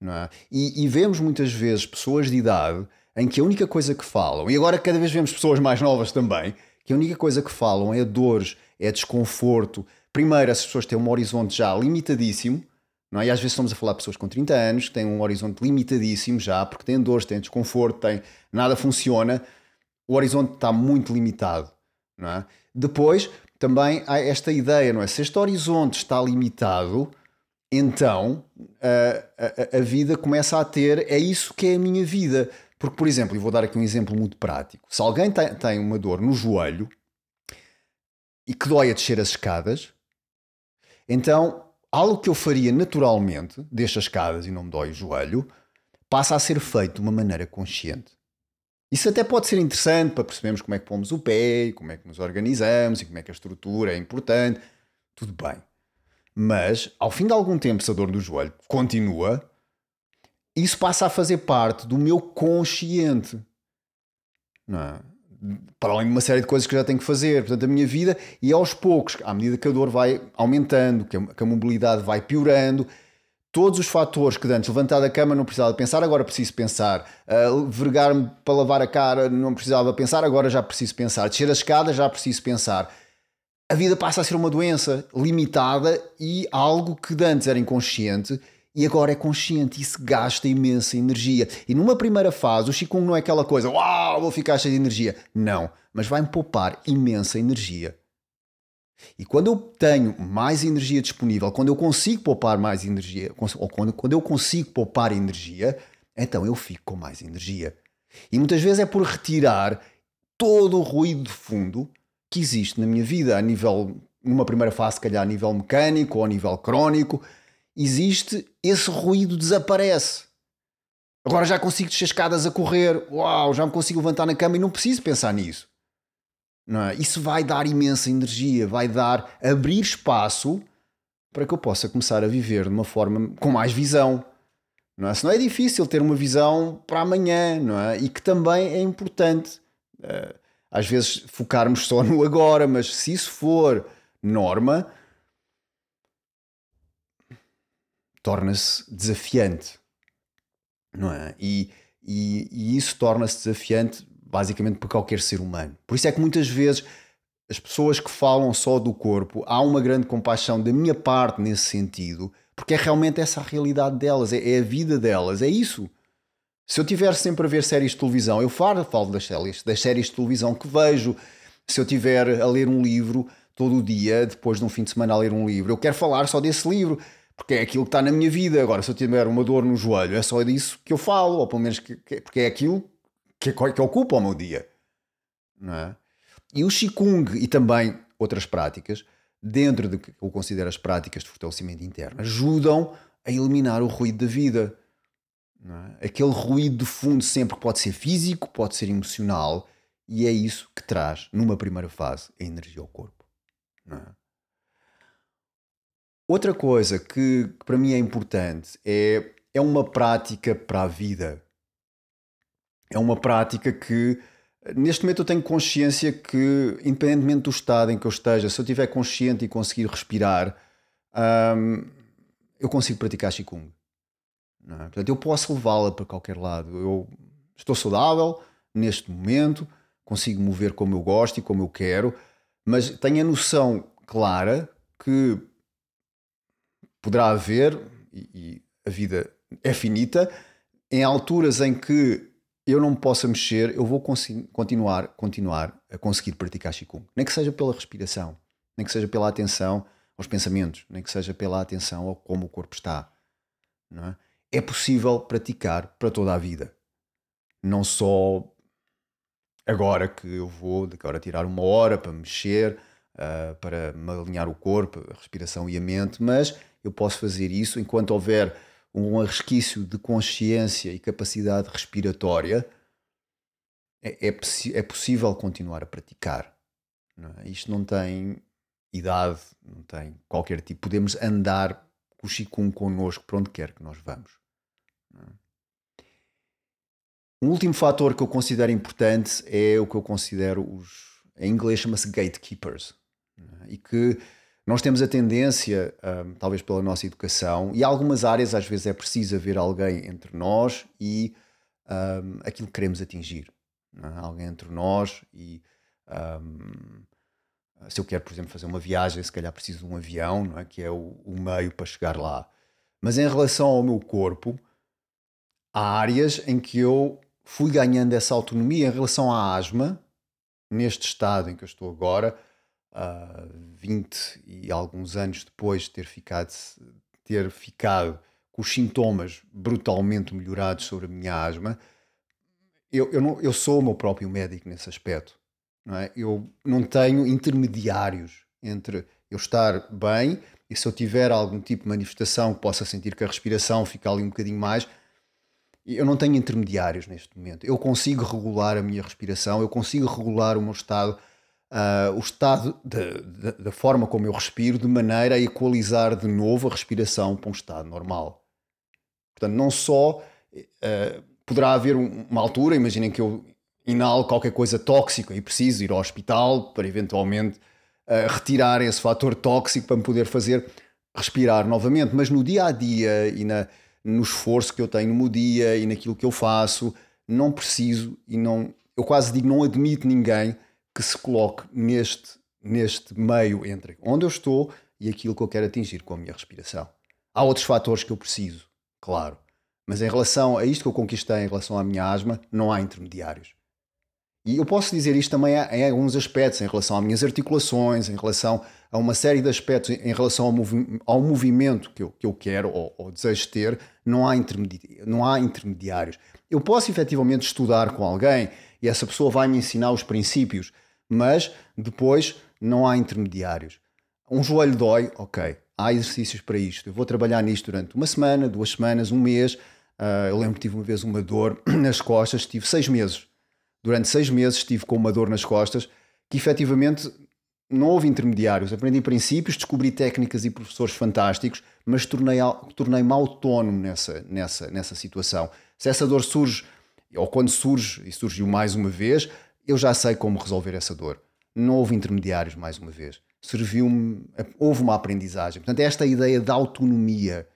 Não é? e, e vemos muitas vezes pessoas de idade em que a única coisa que falam, e agora cada vez vemos pessoas mais novas também, que a única coisa que falam é dores, é desconforto, primeiro, as pessoas têm um horizonte já limitadíssimo, não é? E às vezes estamos a falar de pessoas com 30 anos que têm um horizonte limitadíssimo já, porque têm dores, têm desconforto, têm, nada funciona, o horizonte está muito limitado, não é? Depois, também há esta ideia, não é? Se este horizonte está limitado, então a, a, a vida começa a ter, é isso que é a minha vida. Porque, por exemplo, e vou dar aqui um exemplo muito prático: se alguém tem, tem uma dor no joelho e que dói a descer as escadas, então, algo que eu faria naturalmente, deixo as escadas e não me dói o joelho, passa a ser feito de uma maneira consciente. Isso até pode ser interessante para percebermos como é que pomos o pé, como é que nos organizamos e como é que a estrutura é importante. Tudo bem. Mas, ao fim de algum tempo, se a dor do joelho continua, isso passa a fazer parte do meu consciente. Não é? Para além de uma série de coisas que eu já tenho que fazer, portanto, a minha vida, e aos poucos, à medida que a dor vai aumentando, que a, a mobilidade vai piorando, todos os fatores que antes levantar da cama não precisava pensar, agora preciso pensar, uh, vergar-me para lavar a cara não precisava pensar, agora já preciso pensar, descer as escadas já preciso pensar. A vida passa a ser uma doença limitada e algo que antes era inconsciente e agora é consciente, isso gasta imensa energia. E numa primeira fase, o Qigong não é aquela coisa, uau, vou ficar cheio de energia. Não, mas vai-me poupar imensa energia. E quando eu tenho mais energia disponível, quando eu consigo poupar mais energia, ou quando, quando eu consigo poupar energia, então eu fico com mais energia. E muitas vezes é por retirar todo o ruído de fundo que existe na minha vida, a nível, numa primeira fase, se calhar a nível mecânico ou a nível crónico, existe, esse ruído desaparece. Agora já consigo descer escadas a correr, uau, já me consigo levantar na cama e não preciso pensar nisso. Não é? Isso vai dar imensa energia, vai dar, abrir espaço para que eu possa começar a viver de uma forma com mais visão. Não é? Senão é difícil ter uma visão para amanhã, não é? E que também é importante. Eh, às vezes focarmos só no agora, mas se isso for norma, torna-se desafiante, não é? E, e, e isso torna-se desafiante basicamente para qualquer ser humano. Por isso é que muitas vezes as pessoas que falam só do corpo, há uma grande compaixão da minha parte nesse sentido, porque é realmente essa a realidade delas, é, é a vida delas, é isso. Se eu tiver sempre a ver séries de televisão, eu falo, falo das séries, das séries de televisão que vejo. Se eu tiver a ler um livro todo o dia, depois de um fim de semana a ler um livro, eu quero falar só desse livro, porque é aquilo que está na minha vida. Agora, se eu tiver uma dor no joelho, é só disso que eu falo, ou pelo menos que, que, porque é aquilo que, que ocupa o meu dia. Não é? E o Qigong e também outras práticas, dentro do que eu considero as práticas de fortalecimento interno, ajudam a eliminar o ruído da vida. É? Aquele ruído de fundo sempre pode ser físico, pode ser emocional, e é isso que traz, numa primeira fase, a energia ao corpo. É? Outra coisa que, para mim é importante é, é uma prática para a vida. É uma prática que, neste momento, eu tenho consciência que, independentemente do estado em que eu esteja, se eu estiver consciente e conseguir respirar, hum, eu consigo praticar Qigong. É? Portanto, eu posso levá-la para qualquer lado. Eu estou saudável neste momento, consigo mover como eu gosto e como eu quero, mas tenho a noção clara que poderá haver, e, e a vida é finita, em alturas em que eu não me possa mexer, eu vou continuar, continuar a conseguir praticar Qigong. Nem que seja pela respiração, nem que seja pela atenção aos pensamentos, nem que seja pela atenção ao como o corpo está. É? é possível praticar para toda a vida. Não só agora que eu vou agora tirar uma hora para mexer, uh, para me alinhar o corpo, a respiração e a mente, mas eu posso fazer isso enquanto houver um resquício de consciência e capacidade respiratória. É, é, é possível continuar a praticar. Não é? Isto não tem idade, não tem qualquer tipo. Podemos andar com o Qigong connosco para onde quer que nós vamos. Um último fator que eu considero importante é o que eu considero os. Em inglês chama-se gatekeepers. E que nós temos a tendência, um, talvez pela nossa educação, e algumas áreas às vezes é preciso haver alguém entre nós e um, aquilo que queremos atingir. É? Alguém entre nós e. Um, se eu quero, por exemplo, fazer uma viagem, se calhar preciso de um avião, não é? que é o, o meio para chegar lá. Mas em relação ao meu corpo, há áreas em que eu fui ganhando essa autonomia em relação à asma, neste estado em que eu estou agora, uh, 20 e alguns anos depois de ter ficado, ter ficado com os sintomas brutalmente melhorados sobre a minha asma, eu, eu, não, eu sou o meu próprio médico nesse aspecto. Não é? Eu não tenho intermediários entre eu estar bem e se eu tiver algum tipo de manifestação que possa sentir que a respiração fica ali um bocadinho mais, eu não tenho intermediários neste momento. Eu consigo regular a minha respiração, eu consigo regular o meu estado, uh, o estado da forma como eu respiro, de maneira a equalizar de novo a respiração para um estado normal. Portanto, não só uh, poderá haver uma altura, imaginem que eu inalo qualquer coisa tóxica e preciso ir ao hospital para eventualmente uh, retirar esse fator tóxico para me poder fazer respirar novamente, mas no dia a dia e na no esforço que eu tenho no dia e naquilo que eu faço. Não preciso e não. Eu quase digo, não admito ninguém que se coloque neste, neste meio entre onde eu estou e aquilo que eu quero atingir com a minha respiração. Há outros fatores que eu preciso, claro. Mas em relação a isto que eu conquistei em relação à minha asma, não há intermediários. E eu posso dizer isto também em alguns aspectos, em relação às minhas articulações, em relação a uma série de aspectos, em relação ao, movi ao movimento que eu, que eu quero ou, ou desejo ter, não há, não há intermediários. Eu posso efetivamente estudar com alguém e essa pessoa vai me ensinar os princípios, mas depois não há intermediários. Um joelho dói, ok, há exercícios para isto. Eu vou trabalhar nisto durante uma semana, duas semanas, um mês. Uh, eu lembro que tive uma vez uma dor nas costas, tive seis meses Durante seis meses estive com uma dor nas costas que efetivamente não houve intermediários. Aprendi princípios, descobri técnicas e professores fantásticos, mas tornei-me tornei autónomo nessa, nessa, nessa situação. Se essa dor surge, ou quando surge, e surgiu mais uma vez, eu já sei como resolver essa dor. Não houve intermediários mais uma vez. Serviu-me, houve uma aprendizagem. Portanto, esta ideia da autonomia.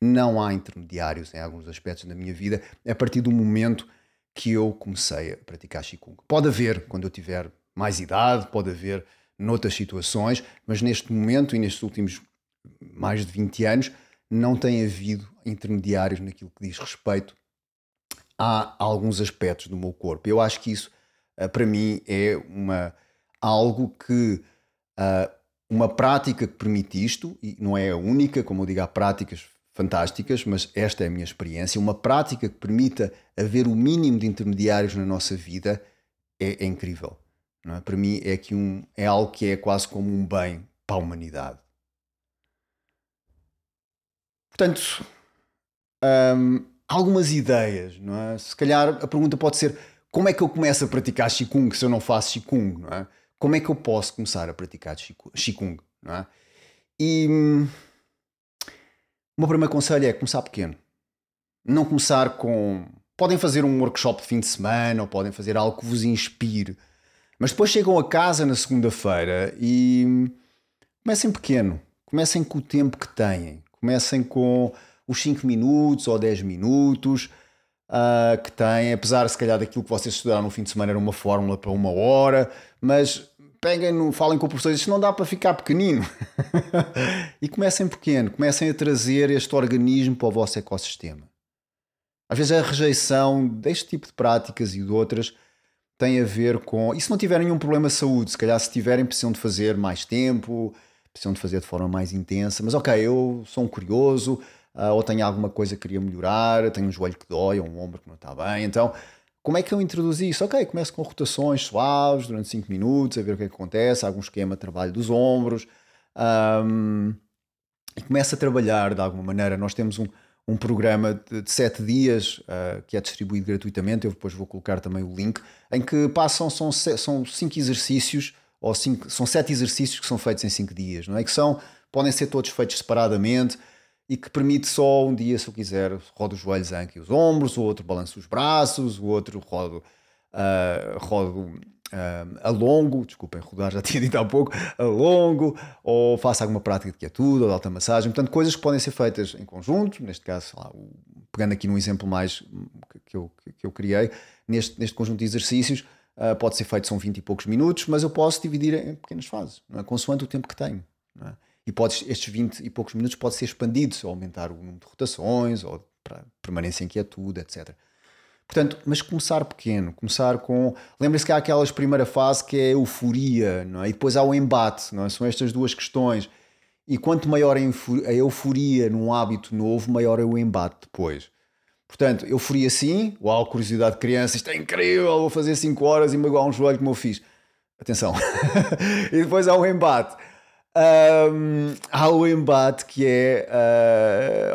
Não há intermediários em alguns aspectos da minha vida a partir do momento que eu comecei a praticar Qigong. Pode haver quando eu tiver mais idade, pode haver noutras situações, mas neste momento e nestes últimos mais de 20 anos não tem havido intermediários naquilo que diz respeito há alguns aspectos do meu corpo. Eu acho que isso, para mim, é uma, algo que. Uh, uma prática que permite isto, e não é a única, como eu digo, há práticas fantásticas, mas esta é a minha experiência. Uma prática que permita haver o mínimo de intermediários na nossa vida é, é incrível. É? Para mim, é, que um, é algo que é quase como um bem para a humanidade. Portanto, hum, algumas ideias, não é? Se calhar a pergunta pode ser: como é que eu começo a praticar Qigong se eu não faço Qigong, não é? Como é que eu posso começar a praticar Qigong, não é? E hum, o meu primeiro conselho é começar pequeno. Não começar com. Podem fazer um workshop de fim de semana ou podem fazer algo que vos inspire. Mas depois chegam a casa na segunda-feira e hum, comecem pequeno. Comecem com o tempo que têm. Comecem com os 5 minutos ou 10 minutos uh, que têm, apesar se calhar daquilo que vocês estudaram no fim de semana era uma fórmula para uma hora, mas peguem, falem com o professor, isto não dá para ficar pequenino. e comecem pequeno, comecem a trazer este organismo para o vosso ecossistema. Às vezes a rejeição deste tipo de práticas e de outras tem a ver com. E se não tiverem nenhum problema de saúde, se calhar se tiverem, precisam de fazer mais tempo, precisam de fazer de forma mais intensa, mas ok, eu sou um curioso, uh, ou tenho alguma coisa que queria melhorar, tenho um joelho que dói, ou um ombro que não está bem, então como é que eu introduzi isso? Ok, começo com rotações suaves durante 5 minutos, a ver o que, é que acontece, algum esquema de trabalho dos ombros, um, e começo a trabalhar de alguma maneira. Nós temos um, um programa de 7 dias uh, que é distribuído gratuitamente, eu depois vou colocar também o link, em que passam, são 5 exercícios ou cinco, são sete exercícios que são feitos em cinco dias, não é? Que são, podem ser todos feitos separadamente e que permite só um dia, se eu quiser, rodo os joelhos aqui os ombros, o outro balanço os braços, o outro rodo, uh, rodo uh, a longo, desculpem, rodar já tinha dito há pouco, a longo, ou faço alguma prática de quietude ou de alta massagem, portanto, coisas que podem ser feitas em conjunto, neste caso, lá, pegando aqui num exemplo mais que eu, que eu criei, neste, neste conjunto de exercícios, Uh, pode ser feito, são 20 e poucos minutos, mas eu posso dividir em pequenas fases, não é? consoante o tempo que tenho. É? E pode, estes 20 e poucos minutos pode ser expandidos, ou aumentar o número de rotações, ou para permanência em quietude, etc. Portanto, mas começar pequeno, começar com. Lembre-se que há aquela primeira fase que é euforia, não é? e depois há o embate, não é? são estas duas questões. E quanto maior a euforia num hábito novo, maior é o embate depois. Portanto, eu fui assim, uau, curiosidade de criança, isto é incrível, vou fazer 5 horas e me igual um joelho como eu fiz. Atenção. e depois há o embate. Um, há o embate que é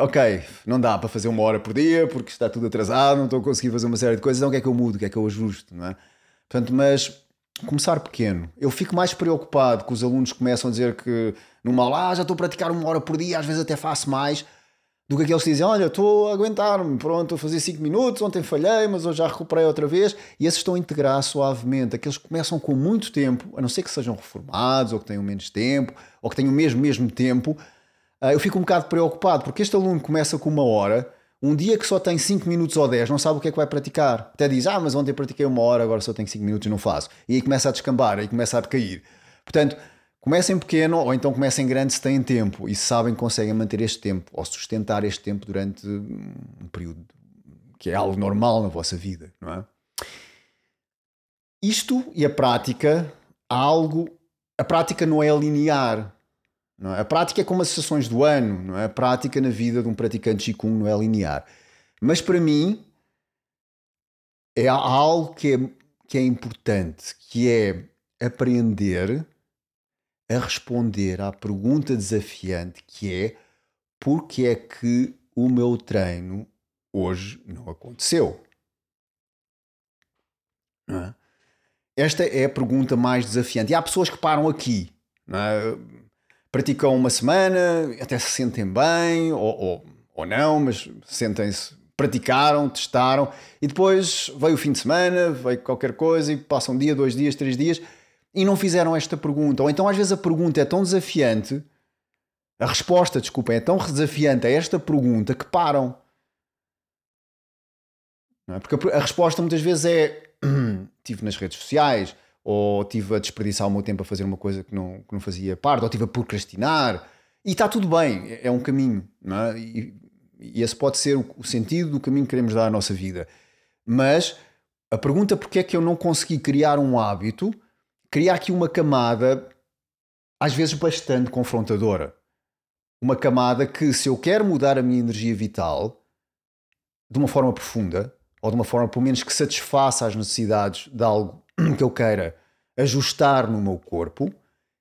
uh, ok, não dá para fazer uma hora por dia porque está tudo atrasado, não estou a conseguir fazer uma série de coisas, então o que é que eu mudo, o que é que eu ajusto, não é? Portanto, mas começar pequeno. Eu fico mais preocupado que os alunos começam a dizer que numa aula ah, já estou a praticar uma hora por dia, às vezes até faço mais do que aqueles que dizem: Olha, estou a aguentar-me, pronto, a fazer 5 minutos, ontem falhei, mas hoje já recuperei outra vez. E esses estão a integrar suavemente. Aqueles que começam com muito tempo, a não ser que sejam reformados ou que tenham menos tempo ou que tenham o mesmo, mesmo tempo, ah, eu fico um bocado preocupado porque este aluno começa com uma hora. Um dia que só tem 5 minutos ou 10, não sabe o que é que vai praticar. Até diz, ah, mas ontem pratiquei uma hora, agora só tenho 5 minutos e não faço. E aí começa a descambar, aí começa a decair. Portanto, Comecem pequeno ou então comecem grande se têm tempo e sabem que conseguem manter este tempo ou sustentar este tempo durante um período que é algo normal na vossa vida, não é? Isto e a prática, algo. A prática não é linear. Não é? A prática é como as sessões do ano, não é? A prática na vida de um praticante Qigong não é linear. Mas para mim é algo que é, que é importante, que é aprender a responder à pergunta desafiante que é porque é que o meu treino hoje não aconteceu? Não é? Esta é a pergunta mais desafiante. E há pessoas que param aqui, é? praticam uma semana, até se sentem bem, ou, ou, ou não, mas sentem-se, praticaram, testaram, e depois veio o fim de semana, veio qualquer coisa, e passa um dia, dois dias, três dias, e não fizeram esta pergunta. Ou então às vezes a pergunta é tão desafiante, a resposta, desculpem, é tão desafiante a esta pergunta que param. É? Porque a, resposta muitas vezes é tive nas redes sociais, ou tive a desperdiçar o meu tempo a fazer uma coisa que não, que não fazia parte, ou tive a procrastinar. E está tudo bem, é, é um caminho. É? e, e esse pode ser o, o sentido do caminho que queremos dar à nossa vida. Mas a pergunta porque é que eu não consegui criar um hábito, criar aqui uma camada, às vezes bastante confrontadora. Uma camada que, se eu quero mudar a minha energia vital de uma forma profunda, ou de uma forma pelo menos que satisfaça as necessidades de algo que eu queira ajustar no meu corpo,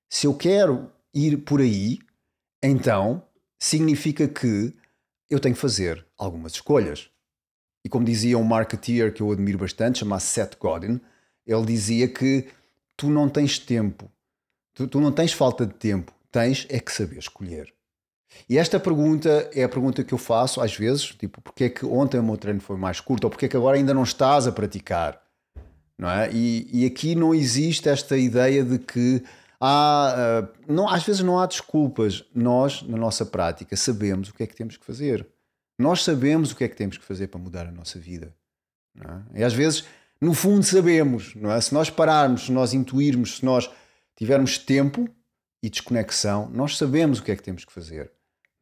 se eu quero ir por aí, então significa que eu tenho que fazer algumas escolhas. E como dizia um marketeer que eu admiro bastante, chamado Seth Godin, ele dizia que tu não tens tempo, tu, tu não tens falta de tempo, tens é que saber escolher. E esta pergunta é a pergunta que eu faço às vezes, tipo, porque é que ontem o meu treino foi mais curto, ou porque é que agora ainda não estás a praticar, não é? E, e aqui não existe esta ideia de que há, uh, não, às vezes não há desculpas. Nós, na nossa prática, sabemos o que é que temos que fazer. Nós sabemos o que é que temos que fazer para mudar a nossa vida. É? E às vezes, no fundo, sabemos, não é? Se nós pararmos, se nós intuirmos, se nós tivermos tempo e desconexão, nós sabemos o que é que temos que fazer.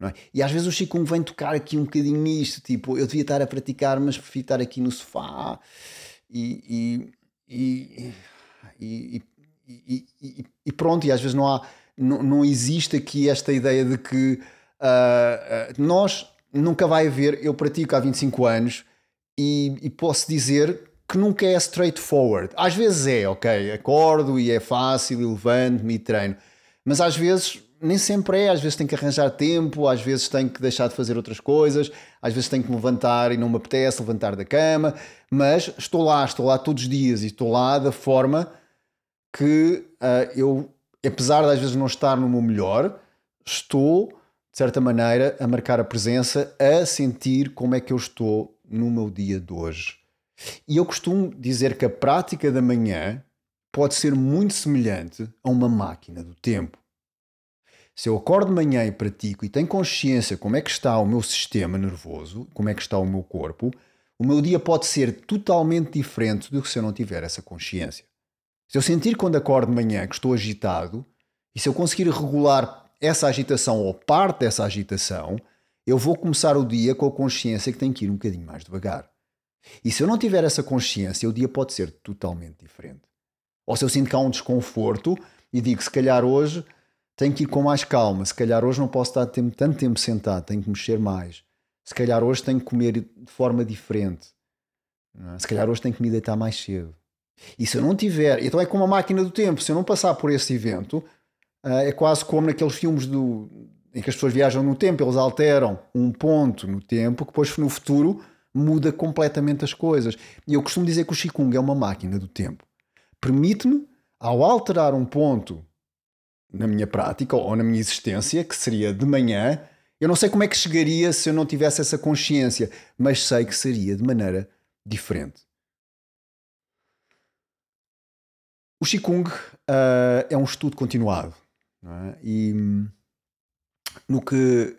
É? E às vezes o Chico vem tocar aqui um bocadinho nisto, tipo, eu devia estar a praticar, mas prefiro estar aqui no sofá e, e, e, e, pronto, e às vezes não há, não, não existe aqui esta ideia de que uh, nós nunca vai haver, eu pratico há 25 anos e, posso dizer que nunca é straightforward. Às vezes é, ok, acordo e é fácil, levanto-me e treino, mas às vezes nem sempre é, às vezes tenho que arranjar tempo, às vezes tenho que deixar de fazer outras coisas, às vezes tenho que me levantar e não me apetece levantar da cama, mas estou lá, estou lá todos os dias e estou lá da forma que uh, eu, apesar de às vezes não estar no meu melhor, estou, de certa maneira, a marcar a presença, a sentir como é que eu estou no meu dia de hoje. E eu costumo dizer que a prática da manhã pode ser muito semelhante a uma máquina do tempo. Se eu acordo de manhã e pratico e tenho consciência como é que está o meu sistema nervoso, como é que está o meu corpo, o meu dia pode ser totalmente diferente do que se eu não tiver essa consciência. Se eu sentir quando acordo de manhã que estou agitado, e se eu conseguir regular essa agitação ou parte dessa agitação, eu vou começar o dia com a consciência que tenho que ir um bocadinho mais devagar. E se eu não tiver essa consciência, o dia pode ser totalmente diferente. Ou se eu sinto que há um desconforto e digo, se calhar hoje tenho que ir com mais calma. Se calhar hoje não posso estar tanto tempo sentado, tenho que mexer mais. Se calhar hoje tenho que comer de forma diferente. É? Se calhar hoje tenho que me deitar mais cedo. E se eu não tiver, então é como a máquina do tempo, se eu não passar por esse evento, eh, é quase como naqueles filmes do, em que as pessoas viajam no tempo, eles alteram um ponto no tempo que depois no futuro muda completamente as coisas. E eu costumo dizer que o Qigong é uma máquina do tempo. Permite-me, ao alterar um ponto na minha prática ou na minha existência, que seria de manhã. Eu não sei como é que chegaria se eu não tivesse essa consciência, mas sei que seria de maneira diferente. O Qigong uh, é um estudo continuado. É? E, no que,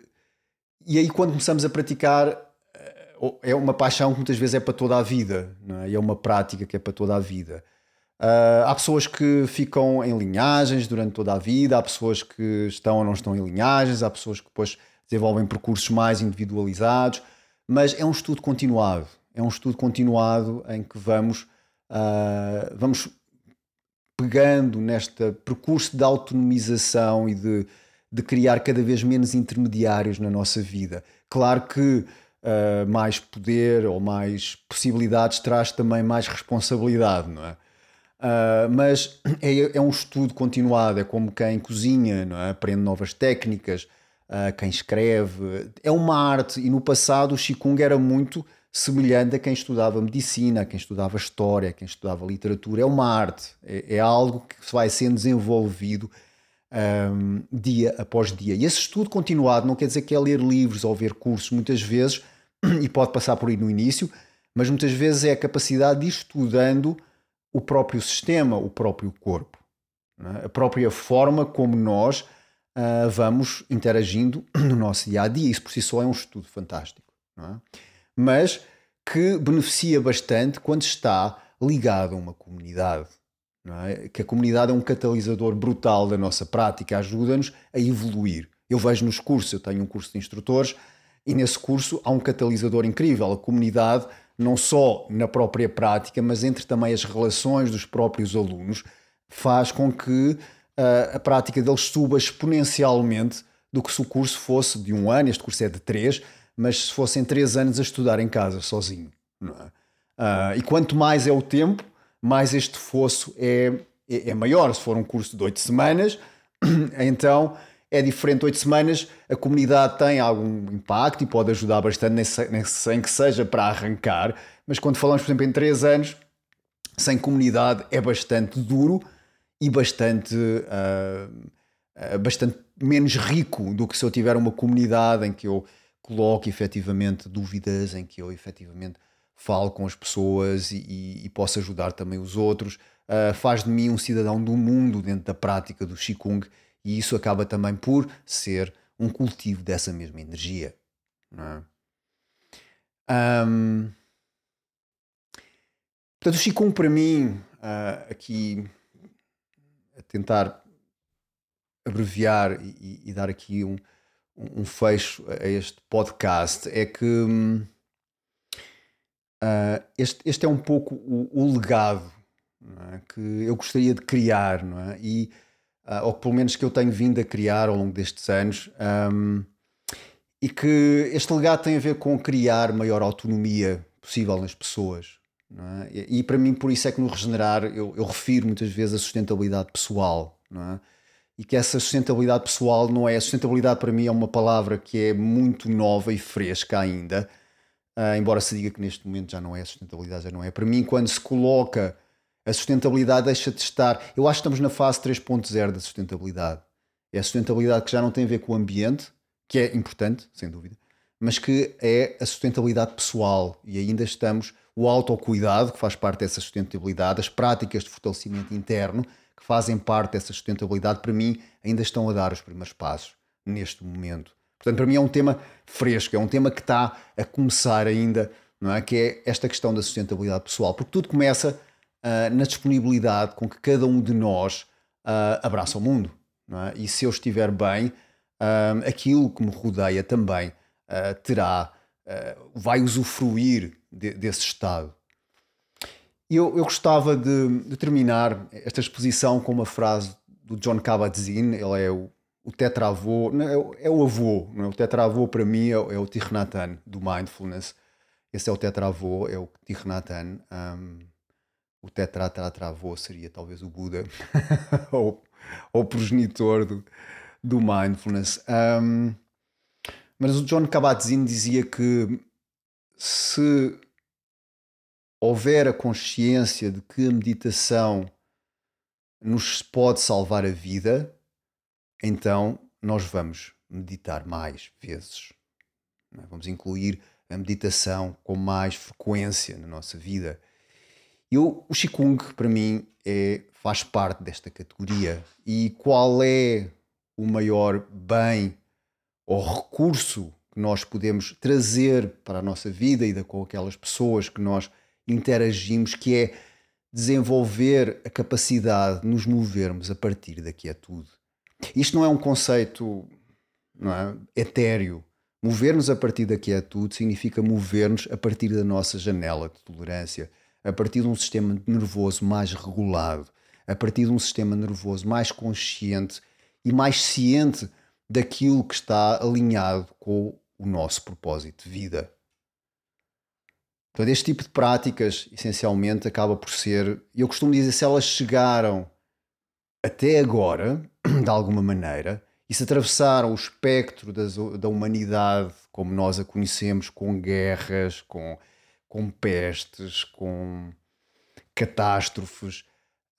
e aí, quando começamos a praticar, é uma paixão que muitas vezes é para toda a vida. É? E é uma prática que é para toda a vida. Uh, há pessoas que ficam em linhagens durante toda a vida, há pessoas que estão ou não estão em linhagens, há pessoas que depois desenvolvem percursos mais individualizados, mas é um estudo continuado. É um estudo continuado em que vamos, uh, vamos pegando neste percurso de autonomização e de, de criar cada vez menos intermediários na nossa vida. Claro que uh, mais poder ou mais possibilidades traz também mais responsabilidade, não é? Uh, mas é, é, um estudo continuado, é como quem cozinha, é? aprende novas técnicas, uh, quem escreve. É uma arte, e no passado o Qigong era muito semelhante a quem estudava medicina, a quem estudava história, a quem estudava literatura. É uma arte, é, é algo que vai sendo desenvolvido um, dia após dia. E esse estudo continuado não quer dizer que é ler livros ou ver cursos, muitas vezes, e pode passar por aí no início, mas muitas vezes é a capacidade de ir estudando o próprio sistema, o próprio corpo, é? a própria forma como nós uh, vamos interagindo no nosso dia a dia. Isso por si só é um estudo fantástico, é? mas que beneficia bastante quando está ligado a uma comunidade. É? Que a comunidade é um catalisador brutal da nossa prática, ajuda-nos a evoluir. Eu vejo nos cursos, eu tenho um curso de instrutores, e nesse curso há um catalisador incrível. A comunidade não só na própria prática, mas entre também as relações dos próprios alunos, faz com que uh, a prática deles suba exponencialmente do que se o curso fosse de um ano, este curso é de três, mas se fossem três anos a estudar em casa, sozinho. É? Uh, e quanto mais é o tempo, mais este fosso é, é, é maior. Se for um curso de oito semanas, então é diferente. Oito semanas, a comunidade tem algum impacto e pode ajudar bastante, nesse, nesse, em que seja para arrancar, mas quando falamos, por exemplo, em três anos, sem comunidade é bastante duro e bastante, uh, bastante menos rico do que se eu tiver uma comunidade em que eu coloque efetivamente dúvidas, em que eu efetivamente falo com as pessoas e, e, e posso ajudar também os outros. Uh, faz de mim um cidadão do mundo dentro da prática do Qigong e isso acaba também por ser um cultivo dessa mesma energia. É? um, portanto, o Qigong para mim, uh, aqui a tentar abreviar e, e dar aqui um, um, fecho a este podcast, é que uh, este, este é um pouco o, o legado é? que eu gostaria de criar, não é? E uh, ou pelo menos que eu tenho vindo a criar ao longo destes anos, um, e que este legado tem a ver com criar maior autonomia possível nas pessoas. É? E, e, para mim, por isso é que no Regenerar eu, eu refiro muitas vezes a sustentabilidade pessoal. É? E que essa sustentabilidade pessoal não é. A sustentabilidade para mim é uma palavra que é muito nova e fresca ainda, uh, embora se diga que neste momento já não é sustentabilidade, já não é. Para mim, quando se coloca a sustentabilidade deixa de estar. Eu acho que estamos na fase 3.0 da sustentabilidade. É a sustentabilidade que já não tem a ver com o ambiente, que é importante, sem dúvida, mas que é a sustentabilidade pessoal. E ainda estamos. O autocuidado, que faz parte dessa sustentabilidade, as práticas de fortalecimento interno, que fazem parte dessa sustentabilidade, para mim, ainda estão a dar os primeiros passos neste momento. Portanto, para mim é um tema fresco, é um tema que está a começar ainda, não é? Que é esta questão da sustentabilidade pessoal, porque tudo começa uh, na disponibilidade com que cada um de nós uh, abraça o mundo. É? E se eu estiver bem, uh, aquilo que me rodeia também terá, vai usufruir de, desse estado. Eu, eu gostava de, de, terminar esta exposição com uma frase do John Kabat-Zinn, ele é o, o tetravô, é, é, o avô, não é? o tetravô para mim é, é o Tirnatan do Mindfulness, esse é o tetravô, é o Tirnatan. Um, o tetratratravô seria talvez o Buda ou, o progenitor do, do mindfulness. Um, mas o John Kabat-Zinn dizia que se houver a consciência de que a meditação nos pode salvar a vida, então nós vamos meditar mais vezes. É? Vamos incluir a meditação com mais frequência na nossa vida. Eu, o Qigong, para mim, é, faz parte desta categoria. E qual é o maior bem ou recurso que nós podemos trazer para a nossa vida e com aquelas pessoas que nós interagimos, que é desenvolver a capacidade de nos movermos a partir da quietude. Isto não é um conceito não é, etéreo. Mover-nos a partir da quietude significa mover-nos a partir da nossa janela de tolerância a partir de um sistema nervoso mais regulado, a partir de um sistema nervoso mais consciente e mais ciente daquilo que está alinhado com o nosso propósito de vida. Portanto, este tipo de práticas, essencialmente, acaba por ser, eu costumo dizer, se elas chegaram até agora, de alguma maneira, e se atravessaram o espectro das, da humanidade como nós a conhecemos, com guerras, com com pestes, com catástrofes,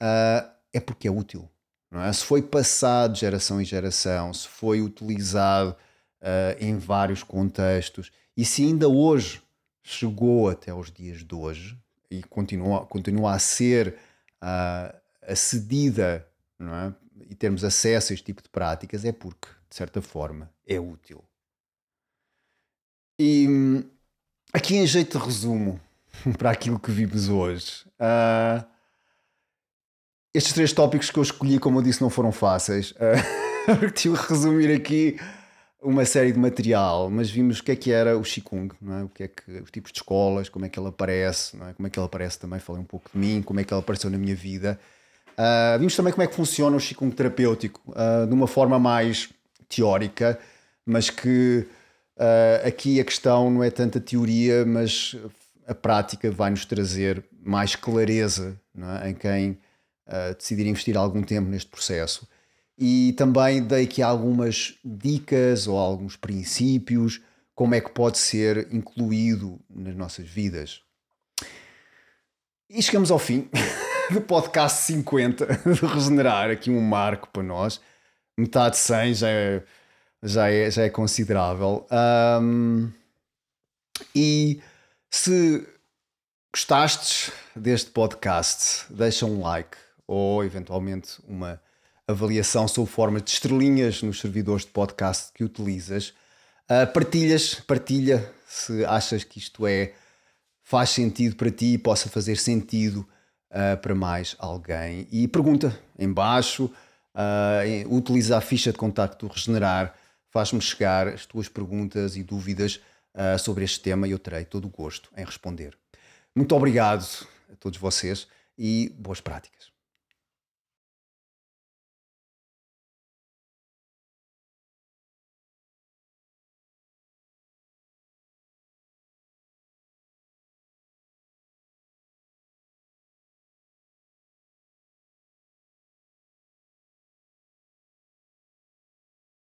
uh, é porque é útil. É? Se foi passado de geração em geração, se foi utilizado uh, em vários contextos, e se ainda hoje chegou até os dias de hoje e continua, continua a ser uh, acedida é? e termos acesso a este tipo de práticas, é porque, de certa forma, é útil. E hum, Aqui em jeito de resumo para aquilo que vimos hoje. Uh, estes três tópicos que eu escolhi, como eu disse, não foram fáceis. Uh, tive que resumir aqui uma série de material, mas vimos o que é que era o Qigong, não é? o que é que, os tipos de escolas, como é que ele aparece, não é? como é que ele aparece também, falei um pouco de mim, como é que ele apareceu na minha vida. Uh, vimos também como é que funciona o Qigong terapêutico, uh, de uma forma mais teórica, mas que uh, aqui a questão não é tanto a teoria, mas a prática vai nos trazer mais clareza é? em quem decidir investir algum tempo neste processo e também dei aqui algumas dicas ou alguns princípios, como é que pode ser incluído nas nossas vidas. E chegamos ao fim do podcast 50 de Regenerar, aqui um marco para nós. Metade 100 já é, já é, já é considerável. Um, e se gostastes deste podcast, deixa um like ou eventualmente uma avaliação sob forma de estrelinhas nos servidores de podcast que utilizas. Uh, partilhas, partilha se achas que isto é faz sentido para ti e possa fazer sentido uh, para mais alguém. E pergunta embaixo, uh, utiliza a ficha de contacto do Regenerar, faz-me chegar as tuas perguntas e dúvidas uh, sobre este tema e eu terei todo o gosto em responder. Muito obrigado a todos vocês e boas práticas.